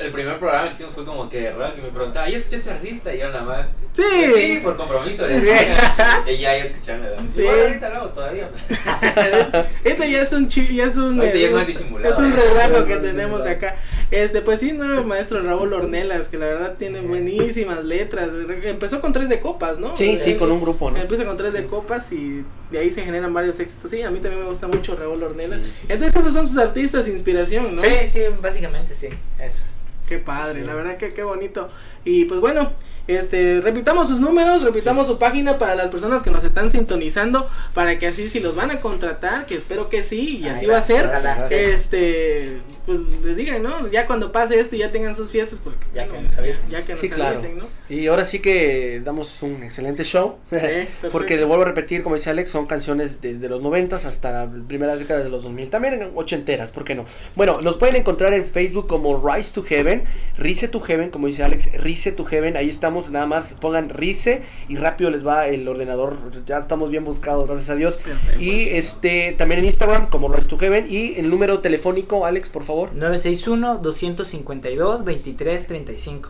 El primer programa que hicimos fue como que de rock y me preguntaba, ¿y escuchas artista? Y yo nada más. Sí. "Pues sí, por compromiso. de y ya yo escuchando. Sí. Ahorita luego todavía. este ya es un chi, ya es un. Ya es disimulado, es un ¿eh? relajo Más que tenemos acá. Este, pues sí, no, maestro Raúl Ornelas, que la verdad tiene buenísimas letras. Empezó con tres de copas, ¿no? Sí, O sea, sí, con un grupo, ¿no? Empieza con tres de copas y de ahí se generan varios éxitos. Sí, a mí también me gusta mucho Raúl Ornelas. Entonces, esos son sus artistas de inspiración, ¿no? Sí, sí, básicamente sí. Eso. Qué padre, la verdad que qué bonito. Y pues bueno, Este, repitamos sus números, repitamos su página para las personas que nos están sintonizando, para que así si los van a contratar, que espero que sí, y así va a ser, este, pues les digan, ¿no? Ya cuando pase esto y ya tengan sus fiestas, porque Ya bueno, que nos avisen. ya que nos Sí, claro. avisen, ¿no? Y ahora sí que damos un excelente show. perfecto. Porque le vuelvo a repetir, como dice Alex, son canciones desde los 90 hasta la primera década de los 2000. También ochenteras, ¿por qué no? Bueno, nos pueden encontrar en Facebook como Rise to Heaven, Rise to Heaven, como dice Alex, Rise to Heaven. Ahí estamos, nada más pongan Rise y rápido les va el ordenador. Ya estamos bien buscados, gracias a Dios. Perfecto. Y este también en Instagram como Rise to Heaven. Y el número telefónico, Alex, por favor. 961-252-2335.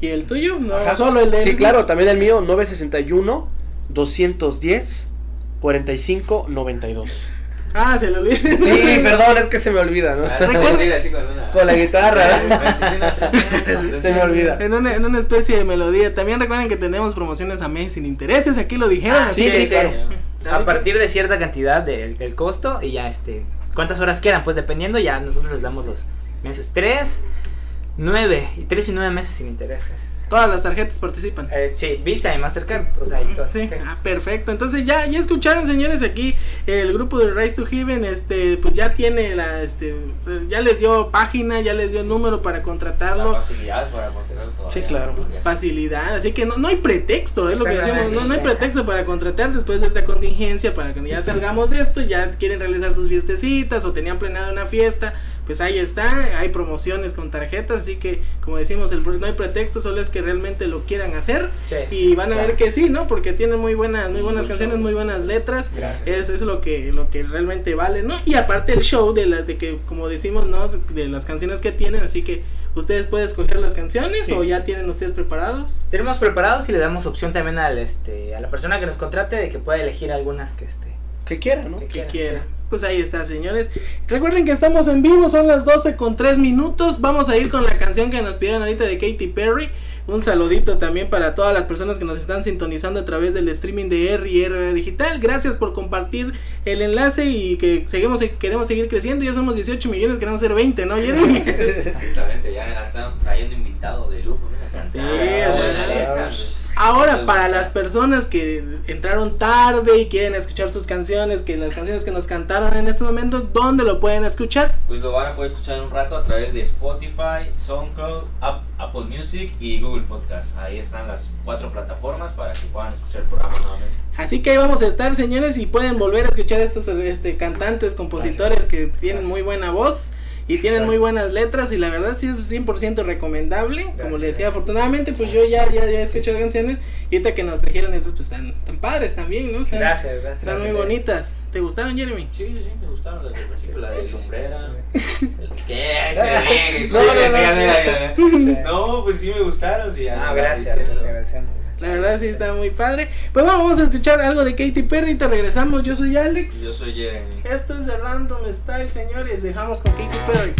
¿Y el tuyo? No, Ajá. solo el de Sí, claro, también el mío, 961 210 45 92. Ah, se lo olvidé. Sí, perdón, es que se me olvida, ¿no? Ah, Recuerda- con la guitarra. Se Se me olvida. En una, en una especie de melodía. También recuerden que tenemos promociones a mes sin intereses. Aquí lo dijeron. Ah, así sí, sí, A partir de cierta cantidad del, del costo y ya este, cuántas horas quieran, pues dependiendo ya nosotros les damos los meses 3, 9 y 3 y 9 meses sin intereses. Todas las tarjetas participan. Eh, sí, Visa y Mastercard, o sea, y todas. Sí, sí. ah, perfecto. Entonces ya, ya escucharon, señores, aquí el grupo de Rise to Heaven, este, pues ya tiene la, este, eh, ya les dio página, ya les dio número para La contratarlo, facilidad para conseguirlo todavía. Sí, claro. Facilidad, así que no, no hay pretexto, es lo que decimos, no, no hay pretexto para contratar después de esta contingencia, para que ya salgamos de esto, ya quieren realizar sus fiestecitas o tenían planeado una fiesta, pues ahí está, hay promociones con tarjetas, así que como decimos, el, no hay pretexto, solo es que realmente lo quieran hacer. Sí, y van a ver que sí, ¿no? Porque tiene muy buenas, muy buenas canciones, muy buenas letras. Gracias. Es, es lo que lo que realmente vale, ¿no? Y aparte el show de las de que como decimos, ¿no? De las canciones que tienen, así que ustedes pueden escoger las canciones Sí. o ya tienen ustedes preparados. Tenemos preparados y le damos opción también al este a la persona que nos contrate de que pueda elegir algunas que este Que quiera, ¿no? que que quiera. quiera. Pues ahí está, señores. Recuerden que estamos en vivo, son las 12 con 3 minutos. Vamos a ir con la canción que nos pidieron ahorita de Katy Perry. Un saludito también para todas las personas que nos están sintonizando a través del streaming de R&R Digital. Gracias por compartir el enlace y que seguimos, queremos seguir creciendo. Ya somos 18 millones, queremos ser 20, ¿no, Jeremy? Exactamente, ya estamos trayendo invitados de lujo. Mira, Sí, Ah, letra, pues. Ahora, para las personas que entraron tarde y quieren escuchar sus canciones, que las canciones que nos cantaron en este momento, ¿dónde lo pueden escuchar? Pues lo van a poder escuchar en un rato a través de Spotify, SoundCloud, App- Apple Music y Google Podcast. Ahí están las cuatro plataformas para que puedan escuchar el programa nuevamente. Así que ahí vamos a estar, señores, y pueden volver a escuchar a estos este, cantantes, compositores que tienen muy buena voz y tienen muy buenas letras y la verdad sí es 100% recomendable. Como les decía, gracias. afortunadamente pues yo ya, ya, ya he escuchado canciones y ahorita que nos trajeron estas pues tan, tan padres también, ¿no? Están, Gracias, gracias. Están muy bonitas. ¿Te gustaron, Jeremy? Sí, sí, me gustaron las del principio, la de. El- ¿Qué? No, pues sí me gustaron. Sí, ya, No, gracias, les agradecemos. La verdad sí está muy padre. Pues bueno, vamos a escuchar algo de Katy Perry te regresamos. Yo soy Alex. Yo soy Jeremy. Esto es de Random Style, señores. Dejamos con Katy Perry.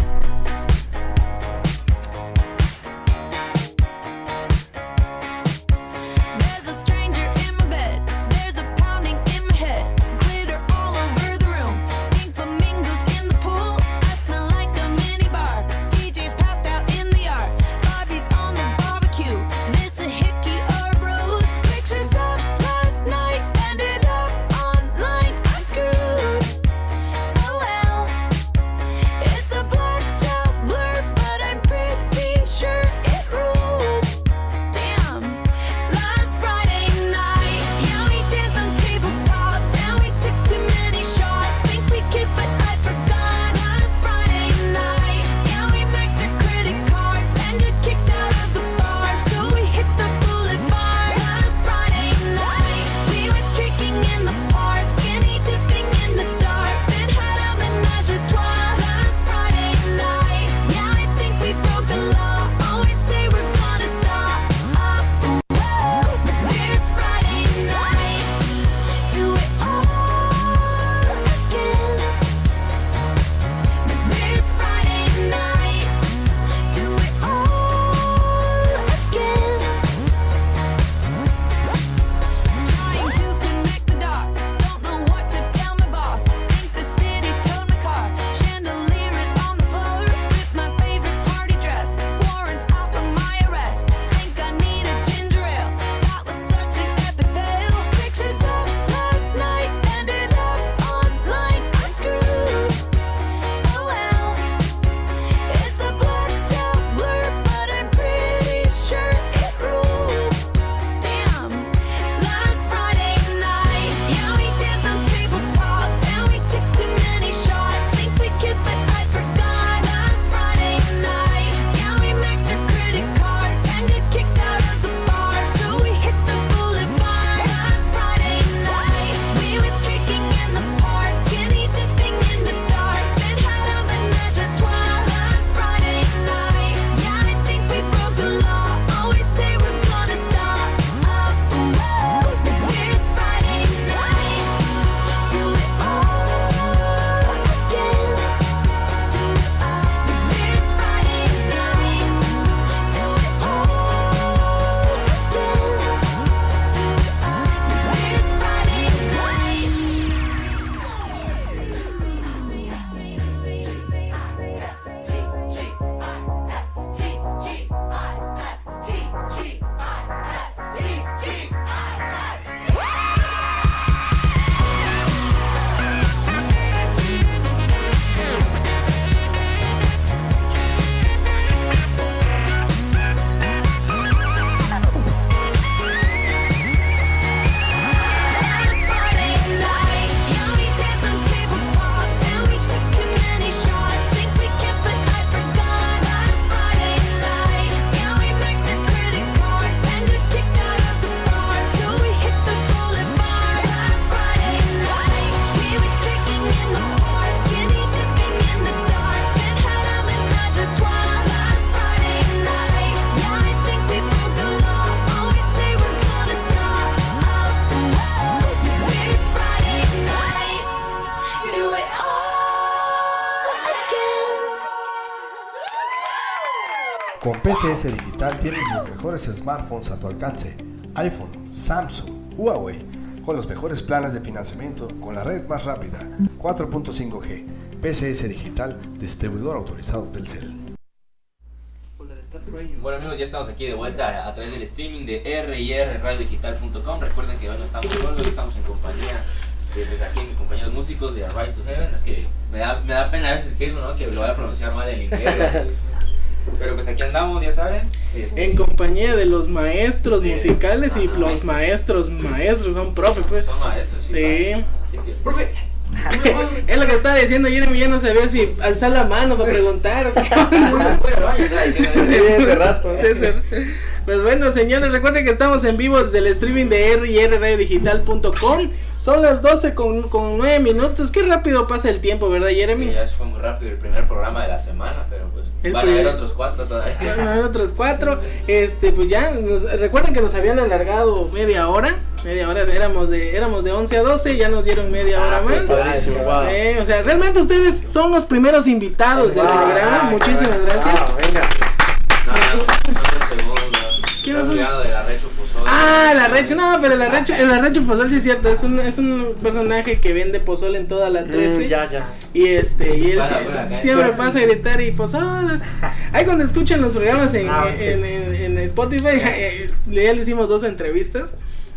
Con PCS Digital tienes los mejores smartphones a tu alcance. iPhone, Samsung, Huawei, con los mejores planes de financiamiento con la red más rápida, 4.5G. PCS Digital, distribuidor autorizado del CEL. Bueno amigos, ya estamos aquí de vuelta a, través del streaming de rrradiodigital.com. Recuerden que hoy no estamos solos, hoy estamos en compañía de pues, aquí mis compañeros músicos de Rise to Heaven. Es que me da, me da pena a veces decirlo, ¿no? Que lo voy a pronunciar mal en inglés. Pero pues aquí andamos, ya saben. Este, En compañía de los maestros Sí. musicales y los maestros, maestros, son profes, pues. son maestros, sí. Sí. padre. Así que, profe, Es lo que estaba diciendo Jeremy, ya no sabía si alzar la mano para preguntar. Pues bueno, señores, recuerden que estamos en vivo desde el streaming de rrradiodigital.com. Son las 12 con, con 9 minutos. Qué rápido pasa el tiempo, ¿verdad, Jeremy? Sí, ya se fue muy rápido el primer programa de la semana, pero El van a haber otros cuatro todavía. Bueno, hay otros cuatro. Este, pues ya, nos- recuerden que nos habían alargado media hora. Media hora, éramos de, éramos de 11 a 12, ya nos dieron media hora más. Padrísimo, wow. Eh, o sea, realmente ustedes son los primeros invitados del programa. Muchísimas gracias. Wow, venga. No, no, no, no, segundo. ¿Quién Estás es? olvidando de la Recho Pozol. Ah, la Recho, no, pero la Recho, el Arrecho Pozol sí es cierto, es un, es un personaje que vende pozol en toda la 13. Mm, ya, ya. Y este, y él acá. siempre pasa a gritar y pozolas. Ahí cuando escuchan los programas en, Ah, sí. en, en- en Spotify, eh, ya le hicimos dos entrevistas.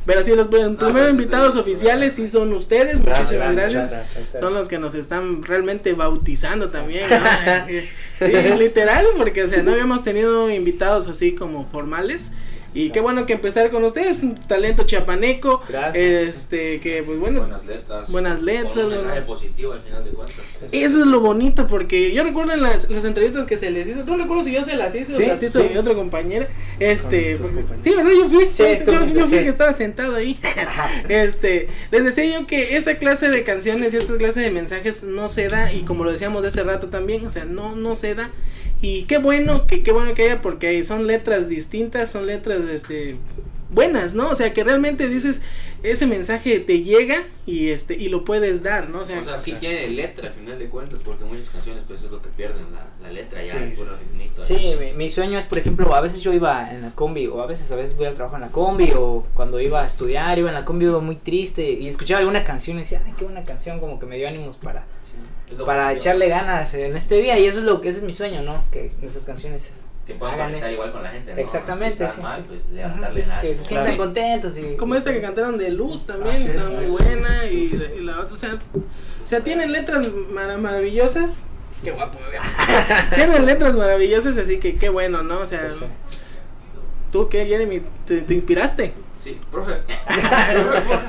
Pero sí, los pr- primeros pues, invitados sí. oficiales sí son ustedes. Gracias, Muchísimas gracias, gracias. muchas gracias. Son los que nos están realmente bautizando también. ¿no? sí, literal, porque o sea, no habíamos tenido invitados así como formales. Y qué bueno que empezar con ustedes, un talento chiapaneco, Gracias. este que pues bueno, Buenas letras. buenas letras, Con un mensaje positivo al final de cuentas. Eso es lo bonito porque yo recuerdo en las, las entrevistas que se les hizo, no recuerdo si yo se las hice o Sí, las hizo sí. mi otra compañera, este, porque- sí, ¿verdad? Yo fui, Sí, yo, tú yo fui que estaba sentado ahí, este, les decía yo que esta clase de canciones y esta clase de mensajes no se da y como lo decíamos de hace rato también, o sea, no, no se da y qué bueno que, qué bueno que haya porque son letras distintas, son letras, este, buenas, ¿no? O sea, que realmente dices, ese mensaje te llega y este, y lo puedes dar, ¿no? O sea, O sea, sí tiene letra al final de cuentas, porque muchas canciones pues es lo que pierden la, la letra ya, Sí, sí, puro sí. Sí, mi, mi sueño es, por ejemplo, a veces yo iba en la combi, o a veces a veces voy al trabajo en la combi, o cuando iba a estudiar, iba en la combi, iba muy triste, y escuchaba alguna canción y decía, ay, qué buena canción, como que me dio ánimos para, para echarle ganas en este día, y eso es lo que ese es mi sueño, ¿no? Que nuestras canciones Que puedan hagan conectar eso. igual con la gente, ¿no? Exactamente, Si sí, mal, sí. pues levantarle Ajá, que se sientan Claro. contentos y... Como esta que cantaron de Luz también, es, está muy buena. Y, la- y la otra, o sea, o sea, tienen letras mara- maravillosas. Qué guapo. Tienen letras maravillosas, así que qué bueno, ¿no? O sea, Sí, sí. tú qué, Jeremy, te, te inspiraste. Sí, profe.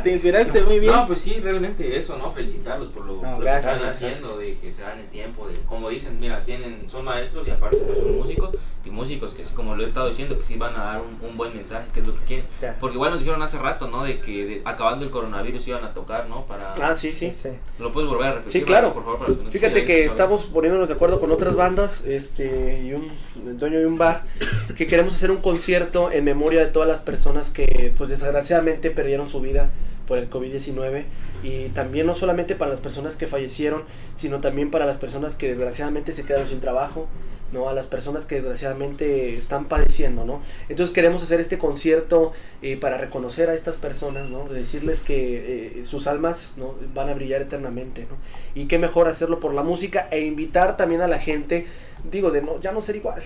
Te inspiraste muy bien. No, pues sí, realmente eso, ¿no? Felicitarlos por lo, No, lo gracias, que están gracias. haciendo, de que se dan el tiempo, de como dicen, mira, tienen, son maestros y aparte son músicos, y músicos que sí, como lo he estado diciendo, que sí van a dar un, un buen mensaje, que es lo que quieren. Gracias. Porque igual nos dijeron hace rato, ¿no? De que de- acabando el coronavirus iban a tocar, ¿no? Para... Ah, sí, sí. Sí. ¿Lo puedes volver a repetir? Sí, claro. Por favor, para los Fíjate que estamos poniéndonos de acuerdo con otras bandas este, y un el dueño de un bar que queremos hacer un concierto en memoria de todas las personas que pues desgraciadamente perdieron su vida por el COVID-19 y también no solamente para las personas que fallecieron, sino también para las personas que desgraciadamente se quedaron sin trabajo, ¿no? A las personas que desgraciadamente están padeciendo, ¿no? Entonces queremos hacer este concierto eh, para reconocer a estas personas, ¿no? Decirles que eh, sus almas, ¿no? Van a brillar eternamente, ¿no? Y qué mejor hacerlo por la música e invitar también a la gente, digo, de no, ya no ser igual,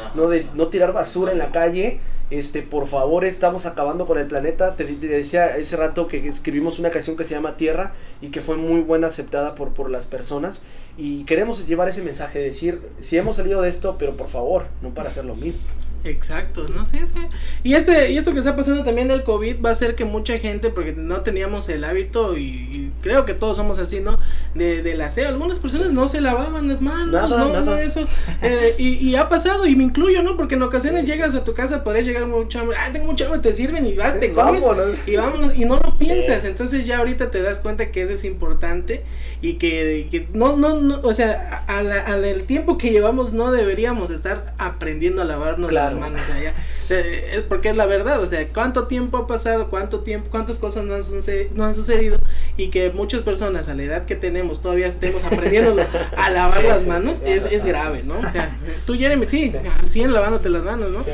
Ajá. no de no tirar basura en la calle, este, por favor, estamos acabando con el planeta. Te, te decía ese rato que escribimos una canción que se llama Tierra y que fue muy buena aceptada por, por las personas. Y queremos llevar ese mensaje de decir, si hemos salido de esto, pero por favor, no para hacer lo mismo. Exacto, ¿no? Sí, sí. Y, este, y esto que está pasando también del COVID va a hacer que mucha gente, porque no teníamos el hábito, y, y creo que todos somos así, ¿no? De, del aseo. Algunas personas no se lavaban las manos, Nada, no, nada. eso. Eh, y, y ha pasado, y me incluyo, ¿no? Porque en ocasiones llegas a tu casa, podrías llegar mucho hambre, ah, tengo mucha hambre, te sirven y vas, te comes. Vámonos. Y vámonos, y no lo piensas, entonces ya ahorita te das cuenta que eso es importante y que, que no, no, no, o sea, al el tiempo que llevamos no deberíamos estar aprendiendo a lavarnos Claro. las manos, sea, ya, Eh, Es porque es la verdad, o sea, cuánto tiempo ha pasado, cuánto tiempo, cuántas cosas no han, no han sucedido y que muchas personas a la edad que tenemos todavía estemos aprendiendo a lavar Sí, las sí, manos, sí, es, tienes es razón, grave, sí, ¿no? sí. O sea, tú Jeremy, sí, Sí. 100 lavándote las manos, ¿no? Sí.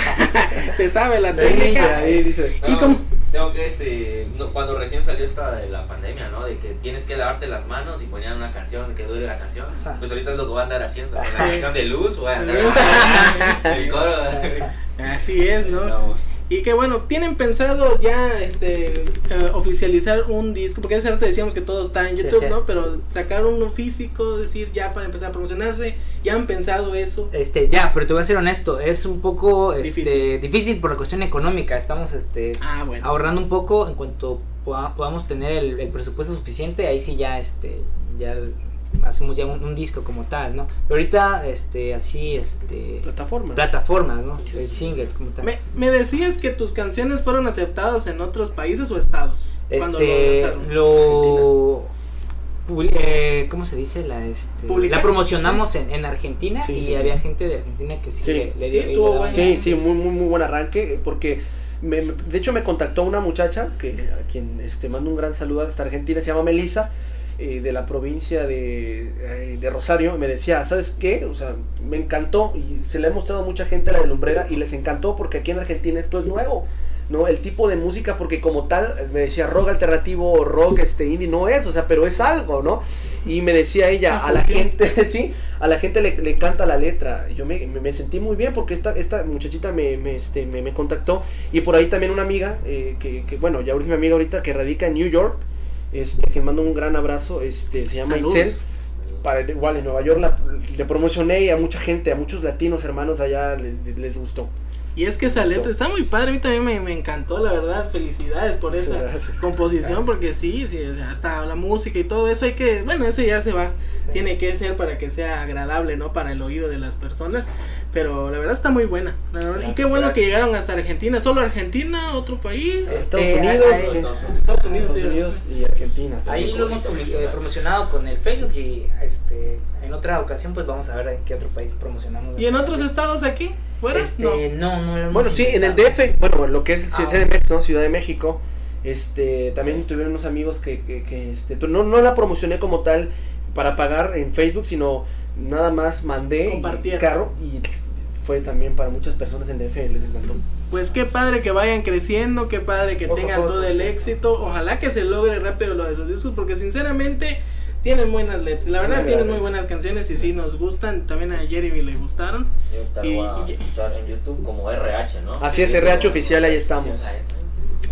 Se sabe la Sí, técnica. ahí dice. ¿Y No, cómo? Tengo que, este, no, cuando recién salió esta de la pandemia, ¿no? De que tienes que lavarte las manos y ponían una canción que dure la canción. Pues ahorita es lo que voy a andar haciendo. La canción de luz, voy a andar el coro. Así es, ¿no? Vamos. Y que bueno, tienen pensado ya este eh, oficializar un disco, porque hace rato decíamos que todo está en YouTube, sí. ¿no? Pero sacar uno físico, decir ya para empezar a promocionarse, ya han pensado eso. Este, ya, pero te voy a ser honesto, es un poco este, Difícil. difícil. por la cuestión económica. Estamos este, Ah, bueno. ahorrando un poco en cuanto poda- podamos tener el, el presupuesto suficiente, ahí sí ya este ya hacemos ya un, un disco como tal, ¿no? Pero ahorita este así este Plataformas. plataformas, ¿no? El single como tal. Me, me decías que tus canciones fueron aceptadas en otros países o estados. cuando lo este lanzaron. lo publi- eh, ¿cómo se dice? La este la promocionamos en, en Argentina Sí, y sí, sí. había gente de Argentina que sí, Sí. le, le Sí, dio- y le tuvo Sí, sí, muy, muy, muy buen arranque, porque me- me- de hecho me contactó una muchacha, que a quien este, mando un gran saludo hasta Argentina, se llama Melissa, eh, de la provincia de, eh, de Rosario, me decía, ¿sabes qué? O sea, me encantó, y se le ha mostrado a mucha gente a la de Lumbrera, y les encantó porque aquí en Argentina esto es nuevo. ¿no? El tipo de música, porque como tal, me decía rock alternativo rock este indie, no es, o sea, pero es algo, ¿no? Y me decía ella, a la gente, sí, a la gente le, le encanta la letra. Yo me, me- sentí muy bien porque esta, esta muchachita me, me, este, me, me contactó. Y por ahí también una amiga, eh, que, que, bueno, ya ahorita mi amiga ahorita que radica en New York, este, que mando un gran abrazo, este, se llama Saludos. Itzel. Para, igual en Nueva York la, le promocioné y a mucha gente, a muchos latinos hermanos allá les, les gustó. Y es que esa letra está muy padre, a mí también me, me encantó, la verdad, felicidades por Muchas esa gracias. composición, porque sí, sí, hasta la música y todo eso hay que, bueno, eso ya se va, tiene que ser para que sea agradable, ¿no? Para el oído de las personas, pero la verdad está muy buena, la verdad, y qué bueno que llegaron hasta Argentina, solo Argentina, otro país, Estados Este, Unidos, ahí- sí. Estados Unidos, Estados. Unidos y Argentina. está Ahí lo hemos eh, promocionado con el Facebook y este en otra ocasión pues vamos a ver en qué otro país promocionamos. ¿Y en otros estados aquí? ¿Fuera? Este, No. no, no, lo hemos Bueno, sí, en el. DF, bueno, lo que es Ah, CDMX, ¿no? Ciudad de México. Este, también tuvieron unos amigos que, que, que, este, pero no, no la promocioné como tal para pagar en Facebook, sino nada más mandé Compartieron. carro y fue también para muchas personas en DF, les encantó. Pues qué padre que vayan creciendo, qué padre que tengan todo el sí. éxito. Ojalá que se logre rápido lo de sus discos, porque sinceramente tienen buenas letras. La verdad, tienen muy buenas canciones y sí nos gustan. También a Jeremy le gustaron. Yo Y- a y- escuchar en YouTube como RH, ¿no? Así es, RH oficial, ahí estamos.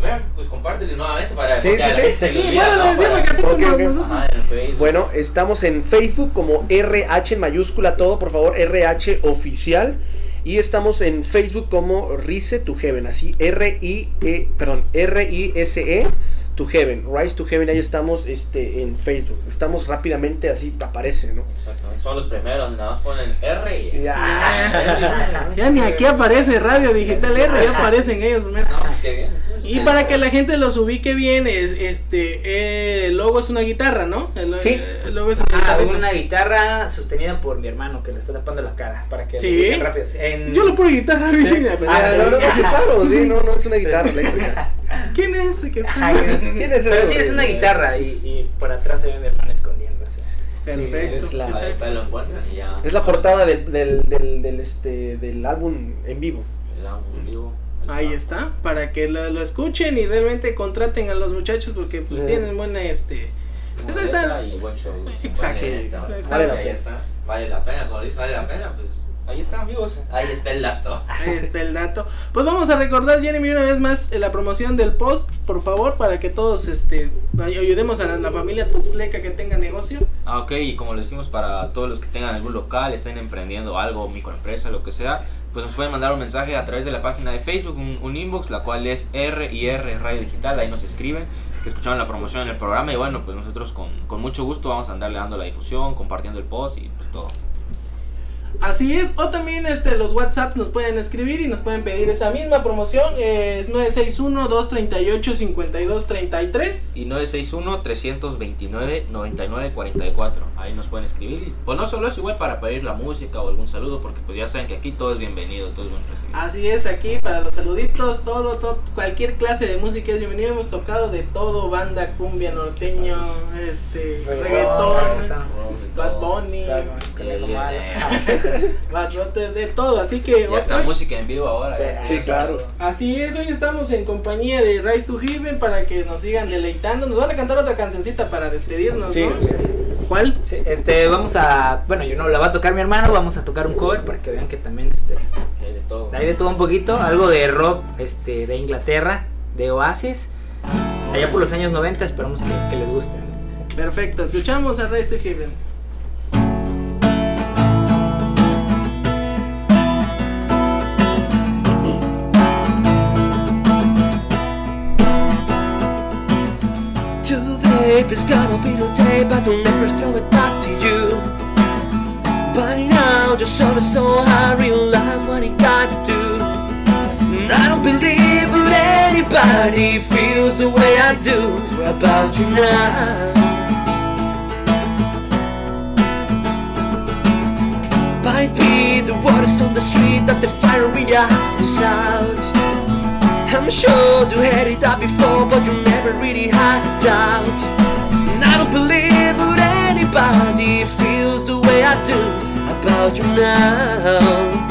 Bueno, pues compártelo nuevamente para Sí, se le Sí, olvida, bueno, Facebook. Bueno, estamos en Facebook como RH en mayúscula todo, por favor, RH oficial. Y estamos en Facebook como Rise to Heaven, así R I E, perdón, R I S E to Heaven, Rise to Heaven, ahí estamos este en Facebook. Estamos rápidamente así aparece, ¿no? Exactamente, son los primeros, nada más ponen R y... Ya, ya ni aquí aparece Radio Digital R, ya aparecen ellos primero. No, pues qué bien. Y eh, para que la gente los ubique bien, es, este, eh, el logo es una guitarra, ¿no? El, Sí. el logo es una Ah, guitarra. una guitarra sostenida por mi hermano que le está tapando la cara para que Sí. lo rápido. En- Yo lo puro guitarra, bien. Ah, no, no, no, sí, sí, no, no es una guitarra eléctrica. ¿Quién es ese que está? Ajá, que- ¿Quién es Pero sí es una guitarra y, y por atrás se ve mi hermano escondiéndose. Perfecto. es la- Ahí está, lo encuentran y ya. Es la portada del, del, del, del, este, del álbum en vivo. El álbum vivo. Ahí está, para que lo, lo escuchen y realmente contraten a los muchachos porque pues Sí. tienen buena este Buena letra y buen show. Exacto. Vale la ahí pena. está. Vale la pena, como dice, vale la pena, pues ahí está, amigos. Ahí está el dato. Ahí está el dato. Pues vamos a recordar, Jeremy, una vez más eh, la promoción del post, por favor, para que todos este ay- ayudemos a la, la familia Tuxleca que tenga negocio. Ah, ok, y como le decimos para todos los que tengan algún local, estén emprendiendo algo, microempresa, lo que sea, pues nos pueden mandar un mensaje a través de la página de Facebook, un, un inbox, la cual es R y R Radio Digital, ahí nos escriben, que escucharon la promoción en el programa y bueno, pues nosotros con, con mucho gusto vamos a andarle dando la difusión, compartiendo el post y pues todo. Así es, o también este los WhatsApp nos pueden escribir y nos pueden pedir esa misma promoción, es 961-238-5233. Y 961-329-9944. Ahí nos pueden escribir. Y, pues no solo es igual para pedir la música o algún saludo, porque pues ya saben que aquí todo es bienvenido, todo es buen recibido. Así es, aquí para los saluditos, todo, todo, cualquier clase de música es bienvenido. Hemos tocado de todo, banda, cumbia, norteño, este, reggaetón, Bad Bunny, Bad De todo. Así que Y hasta hoy- música en vivo ahora. Sí, claro. Así es, hoy estamos en compañía de Rise to Heaven para que nos sigan deleitando. Nos van a cantar otra cancioncita para despedirnos, Sí, ¿no? sí, ¿Cuál? Sí, este, vamos a, bueno, yo no la va a tocar mi hermano, vamos a tocar un cover para que vean que también, este, Hay de todo. hay de todo un poquito, algo de rock, este, de Inglaterra, de Oasis, allá por los años 90, esperamos que, que les guste. Perfecto, escuchamos a Rise to Heaven. Today is gonna be the day, but I'll never throw it back to you. By now, just so so I realize what you gotta do. And I don't believe that anybody feels the way I do about you now. Might be the waters on the street that the fire in your heart is out. I'm sure you had it out before, but you never really had a doubt. And I don't believe that anybody feels the way I do about you now.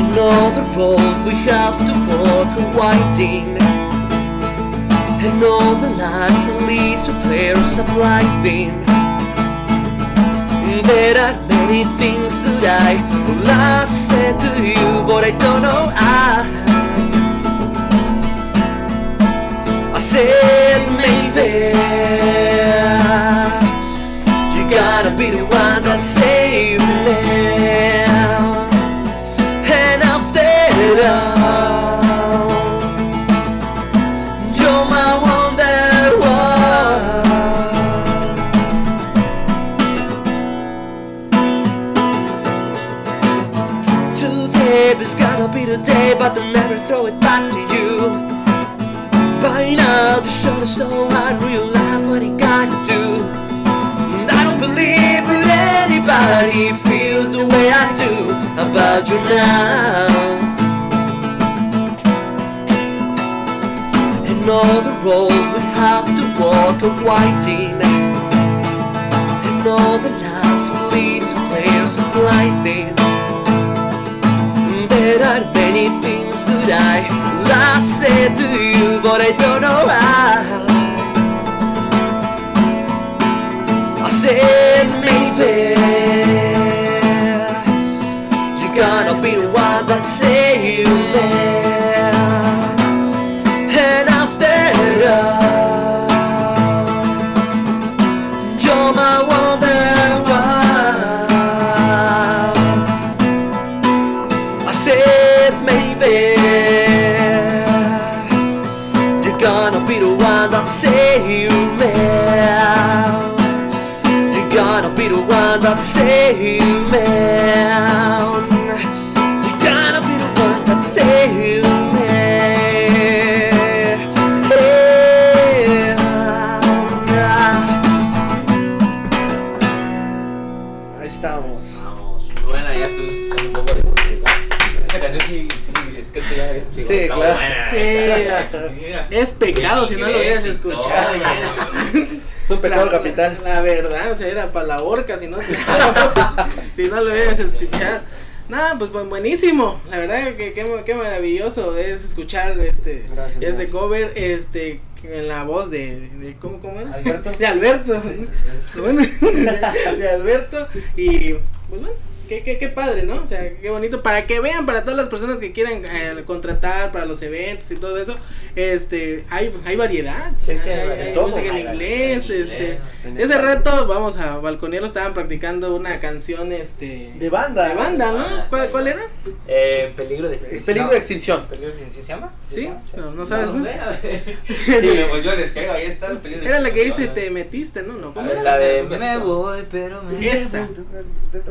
And all the road we have to walk are winding. And all the lies and leads of players are blinding. There are many things that I love said to you, but I don't know how. I said maybe you gotta be the one that save so unreal, life what you gotta do. And I don't believe that anybody feels the way I do about you now. And all the roads we have to walk are winding. And all the lies and leads and are blinding. There are many things that I last said to you, but I don't know how. Said maybe you're gonna be the one that save pecado si no lo hubieras escuchado. Es un pecado La- capital. La, verdad, o sea, era para la horca si no, si no lo hubieras escuchado. Nada, pues bu- buenísimo. La verdad que qué, qué maravilloso es escuchar este Gracias, este gracias. cover este en la voz de, de ¿cómo cómo era? Alberto. De Alberto. bueno, de, de Alberto y pues bueno, qué, qué, qué padre, ¿no? O sea, qué bonito. Para que vean, para todas las personas que quieran eh, contratar para los eventos y todo eso, este, hay, hay variedad. Sí, sí, hay hay, variedad. hay Todo. música en inglés, en este. En Ese rato, vamos a balconearlo, estaban practicando una canción, este. De banda. de banda, ¿no? Ah, ¿Cuál, cuál era? Eh, peligro de extinción. Peligro de extinción. ¿Peligro de extinción se llama? ¿Sí? No, no sabes, No, ¿no? sé. Sí, pues yo les creo, ahí está. el peligro de Era la que dice te metiste, ¿no? no A ¿Cómo ver, era? La de me voy, pero me Esa.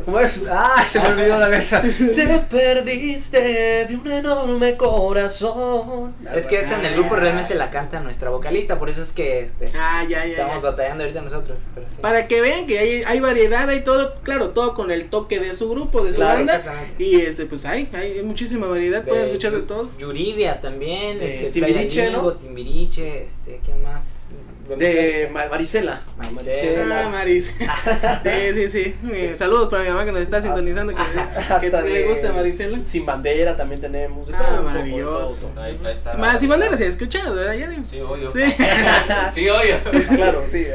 ¿Cómo es? Ah, se me olvidó la letra. Te perdiste de un enorme corazón. Es que esa en el grupo realmente la canta nuestra vocalista, por eso es que este, Ah, ya, ya, estamos ya. batallando ahorita nosotros. Pero sí. Para que vean que hay, hay variedad, hay todo, claro, todo con el toque de su grupo, de su Claro, banda. exactamente. Y este, pues hay, hay muchísima variedad, pueden escuchar de todos. Yuridia también, De este, Timbiriche, Playa ¿no? Timbiriche, este, ¿quién más? De Ma- Marisela. Marisela. Ah, Maris. sí, sí, sí. Eh, saludos para mi mamá que nos está sintonizando, que, que le gusta Marisela. Sin bandera también tenemos. Ah, maravilloso. todo, todo. Ahí, ahí está. Más, si bandera se ha escuchado, ¿verdad, Jeremy? Sí, obvio. Sí. Sí, obvio. Claro, sí.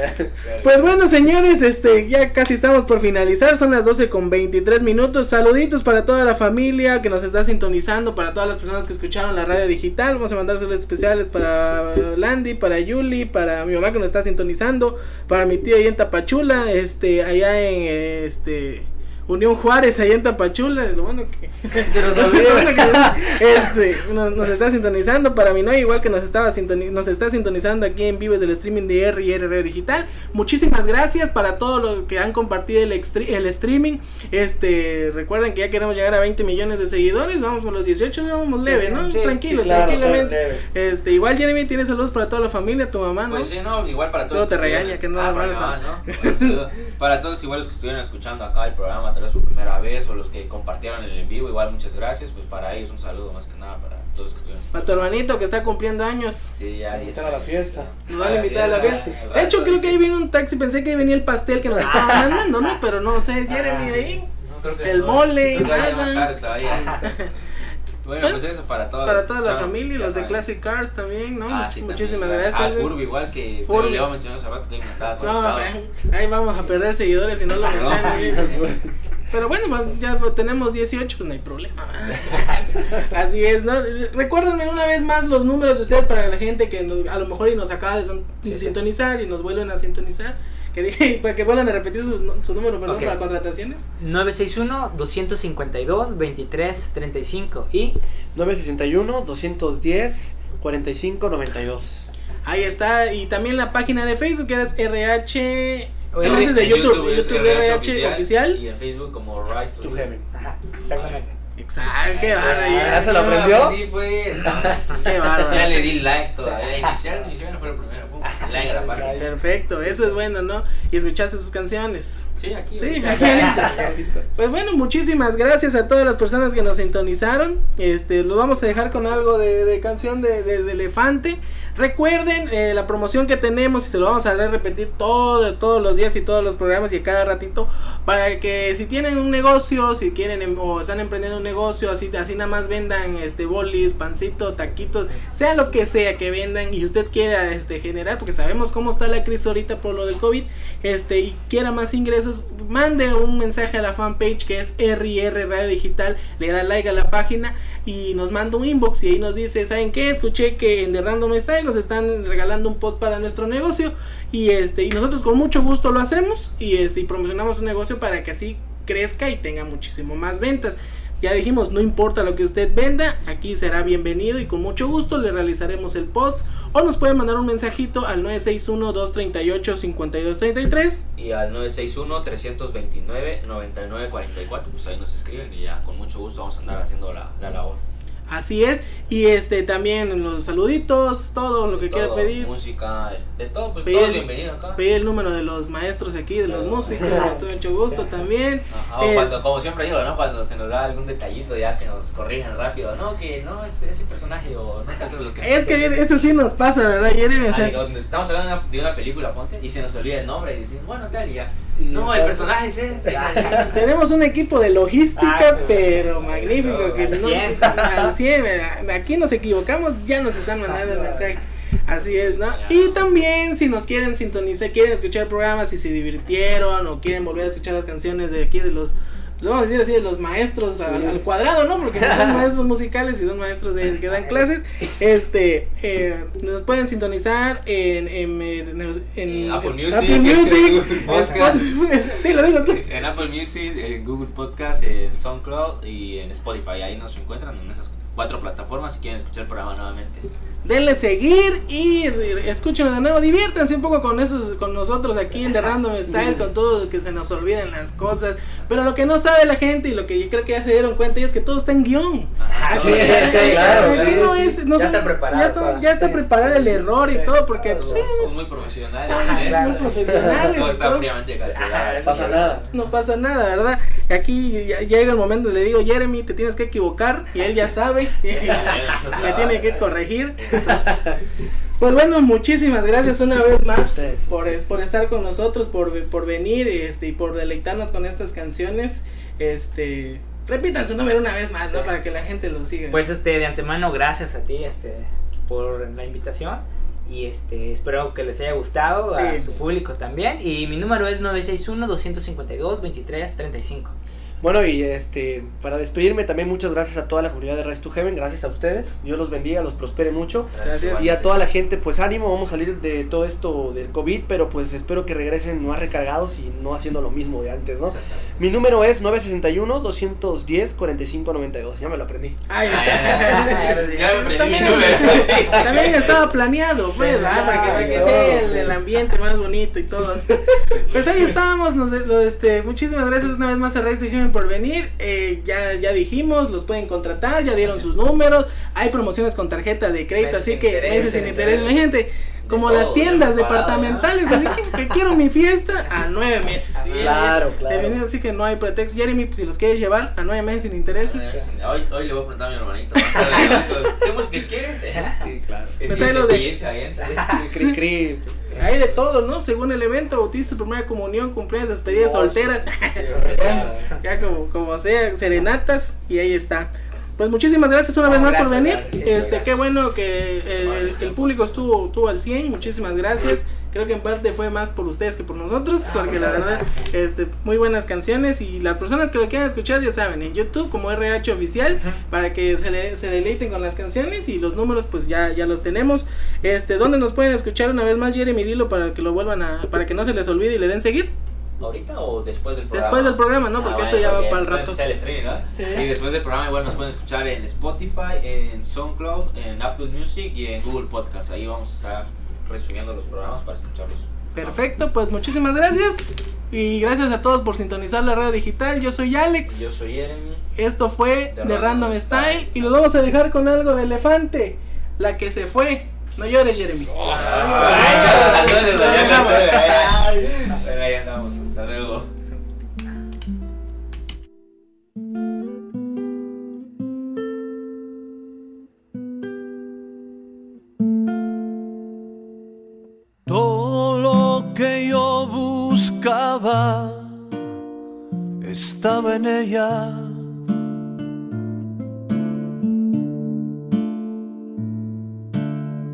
Pues bueno, señores, este, ya casi estamos por finalizar, son las 12 con 23 minutos. Saluditos para toda la familia que nos está sintonizando, para todas las personas que escucharon la radio digital. Vamos a mandar saludos especiales para Landy, para Yuli, para mi mamá que nos está sintonizando, para mi tía ahí en Tapachula, este, allá en este Unión Juárez, allá en Tapachula, lo bueno que este, nos, nos está sintonizando para mi no igual que nos estaba nos está sintonizando aquí en vivo del streaming de R y R Radio Digital. Muchísimas gracias para todos los que han compartido el, extre- el streaming. Este, recuerden que ya queremos llegar a 20 millones de seguidores, vamos por los 18, vamos Sí, leve, sí, ¿no? sí, Tranquilo, sí, claro, tranquilamente. Este, igual Jeremy tiene saludos para toda la familia, tu mamá, ¿no? Pues sí, no, igual para todos. Luego te regaña que no Ah, no, no. Para todos igual los que estuvieron escuchando acá el programa, vez su primera vez, o los que compartieron el en vivo, igual muchas gracias. Pues para ellos un saludo más que nada para todos los que estuvieron. Para tu hermanito que está cumpliendo años. Sí, ya. Invitar a la fiesta. Nos van a invitar a la fiesta. De hecho, creo que ahí viene un taxi. Pensé que ahí venía el pastel que nos estaban mandando, ¿no? Pero no sé, Jeremy ahí. No, creo que El no. mole, nada. Bueno, pues eso para todos. Para toda la familia, ya los de. Classic Cars también, ¿no? Ah, sí, Muchísimas también. gracias. Al Furby igual que Furby. se mencionar hace rato que estaba No, ahí vamos a perder seguidores si no lo mencionan. Pero bueno, pues, ya tenemos 18, pues no hay problema. Así es, ¿no? Recuérdenme una vez más los números de ustedes para la gente que nos- a lo mejor y nos acaba de sintonizar y nos vuelven a sintonizar. Que dije, para que vuelvan a repetir su, su número, perdón, Ok. para contrataciones. 961-252-2335 y 961 210 45 92. Ahí está, y también la página de Facebook que es RH. O no, es de YouTube, es YouTube, RH RH oficial. Y en Facebook como Rise to, To Heaven. Ajá, exactamente. Exacto, qué bárbaro. Ah, ya. ¿se lo aprendió? aprendí, pues. Qué bárbaro. Ya le di like todavía. Iniciar, iniciar no fue el primero. Pum, Like a la página. Perfecto, eso es bueno, ¿no? Y escuchaste sus canciones. Sí, aquí. Sí, ahorita. Pues bueno, muchísimas gracias a todas las personas que nos sintonizaron. Este, lo vamos a dejar con algo de, de canción de, de- de Elefante. Recuerden eh, la promoción que tenemos y se lo vamos a repetir todo, todos los días y todos los programas y a cada ratito para que si tienen un negocio, si quieren em- o están emprendiendo un negocio, así, así nada más vendan este bolis, pancito, taquitos, sea lo que sea que vendan y usted quiera este generar, porque sabemos cómo está la crisis ahorita por lo del COVID, este y quiera más ingresos, mande un mensaje a la fanpage que es RR Radio Digital, le da like a la página y nos manda un inbox y ahí nos dice, ¿saben qué? Escuché que en The Random Style nos están regalando un post para nuestro negocio y este y nosotros con mucho gusto lo hacemos y este y promocionamos un negocio para que así crezca y tenga muchísimo más ventas. Ya dijimos, no importa lo que usted venda, aquí será bienvenido y con mucho gusto le realizaremos el post o nos puede mandar un mensajito al 961-238-5233 Y al 961-329-9944, pues ahí nos escriben y ya con mucho gusto vamos a andar haciendo la, la labor. Así es, y este también los saluditos, todo lo que quiera pedir. Música, de, todo, pues Pedir- todo bienvenido acá. Pedir el número de los maestros aquí, de los Sí. músicos, con mucho gusto también. Ajá, Es- cuando, como siempre digo, ¿no? Cuando se nos da algún detallito ya que nos corrijan rápido, no, que no es ese personaje o no tanto los que Es que bien, eso sí nos pasa, ¿verdad, Jeremy? O Ah, estamos hablando de una, de una película, ponte, y se nos olvida el nombre y decimos, bueno, tal, y ya. No, el personaje es este. tenemos un equipo de logística, Ah, sí, pero magnífico. No, que al no- 100. al 100, ¿verdad? aquí nos equivocamos, ya nos están mandando el mensaje. Así es, ¿no? Y también si nos quieren sintonizar, quieren escuchar programas, si se divirtieron o quieren volver a escuchar las canciones de aquí de los lo vamos a decir así, de los maestros al, al cuadrado, ¿no? Porque son maestros musicales y son maestros de, que dan clases. Este, eh, nos pueden sintonizar en, en, en- en- En Apple Music, Apple Music, Google Podcast. Spotify- dilo, dilo tú. En Apple Music, en Google Podcast, en SoundCloud y en Spotify. Ahí nos encuentran en esas cuatro plataformas si quieren escuchar el programa nuevamente. Denle seguir y escúchenos de nuevo. Diviértanse un poco con esos, con nosotros aquí en The Random Style, con todo que se nos olviden las cosas. Pero lo que no sabe la gente y lo que yo creo que ya se dieron cuenta es que todo está en guion. Aquí, sí, sí, claro, aquí no es, Ya está preparado Ya está, todo. ya está Sí, preparado el error y todo, porque pues, Somos muy profesionales. Ah, muy profesionales Todo y está todo. fríamente calculado. No pasa nada. no pasa nada, ¿verdad? Aquí ya llega el momento, le digo, Jeremy, te tienes que equivocar y él ya sabe, me tiene que corregir. Pues bueno, muchísimas gracias una vez más por, es- por estar con nosotros, por, por venir este, y por deleitarnos con estas canciones. Este, repitan su número una vez más, ¿no? Para que la gente lo siga. Pues este, de antemano, gracias a ti, este, por la invitación. Y este, espero que les haya gustado, a tu público también. Y mi número es 961-252-2335. Bueno, y este, para despedirme también muchas gracias a toda la comunidad de Rise to Heaven, gracias a ustedes, Dios los bendiga, los prospere mucho. Gracias. Y a toda la gente, pues ánimo, vamos a salir de todo esto del COVID, pero pues espero que regresen más recargados y no haciendo lo mismo de antes, ¿no? Mi número es 961-210-4592, ya me lo aprendí. Ahí está. Ya me aprendí mi También- número. También estaba planeado, pues, Sí, ¿verdad? Para que, para que claro. sea el, el ambiente más bonito y todo. Pues ahí estábamos, nos, este, muchísimas gracias una vez más a Rex Heaven por venir. Eh, ya, ya dijimos, los pueden contratar, ya dieron sus números, hay promociones con tarjeta de crédito, Meses así que interés, meses sin interés, interés. gente. Como las tiendas departamentales, así que, que quiero mi fiesta a nueve meses. Y- Claro, claro. definido, así que no hay pretexto. Jeremy, pues, si los quieres llevar a nueve meses sin intereses. Hoy, hoy le voy a preguntar a mi hermanito. ¿Qué música quieres? Sí, claro. Pues ahí lo de-. Cri, cri. Hay de todo, ¿no? Según el evento, bautizo, primera comunión, cumpleaños, despedidas solteras. ya como, como sea, serenatas, y ahí está. Pues muchísimas gracias una vez más por venir. gracias, este, gracias. qué bueno que el, el- el público estuvo, estuvo al 100, muchísimas gracias. Creo que en parte fue más por ustedes que por nosotros, porque la verdad, este, muy buenas canciones y las personas que lo quieran escuchar ya saben, en YouTube como RH oficial, para que se, le- se deleiten con las canciones y los números pues ya, ya los tenemos. Este, ¿dónde nos pueden escuchar una vez más Jeremy Dilo para que lo vuelvan a, para que no se les olvide y le den seguir? ¿Ahorita o después del programa? Después del programa, ¿no? Ah, Porque bueno, esto ya va para el rato. escuchar el streaming, ¿no? Sí. Y después del programa igual nos pueden escuchar en Spotify, en SoundCloud, en Apple Music y en Google Podcast. Ahí vamos a estar resumiendo los programas para escucharlos. Perfecto, pues muchísimas gracias. Y gracias a todos por sintonizar la radio digital. Yo soy Alex. Yo soy Jeremy. Esto fue The The Random Random Style. Style. Y los vamos a dejar con algo de elefante. La que se fue. No llores, Jeremy. Ay, ya. Bueno, ahí andamos. Hasta luego. Que yo buscaba estaba en ella.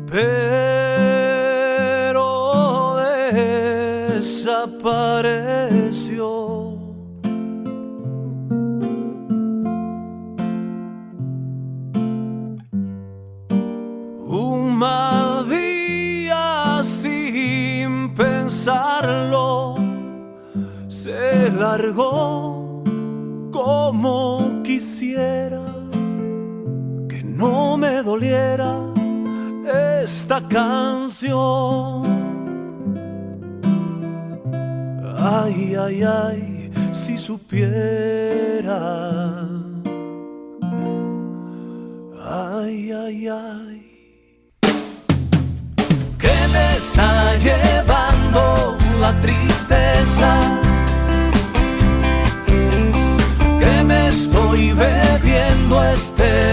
Pero desapareció. Un mal se largó como quisiera que no me doliera esta canción. Ay, ay, ay, si supiera. Ay, ay, ay. Que me está llevando la tristeza. Bebiendo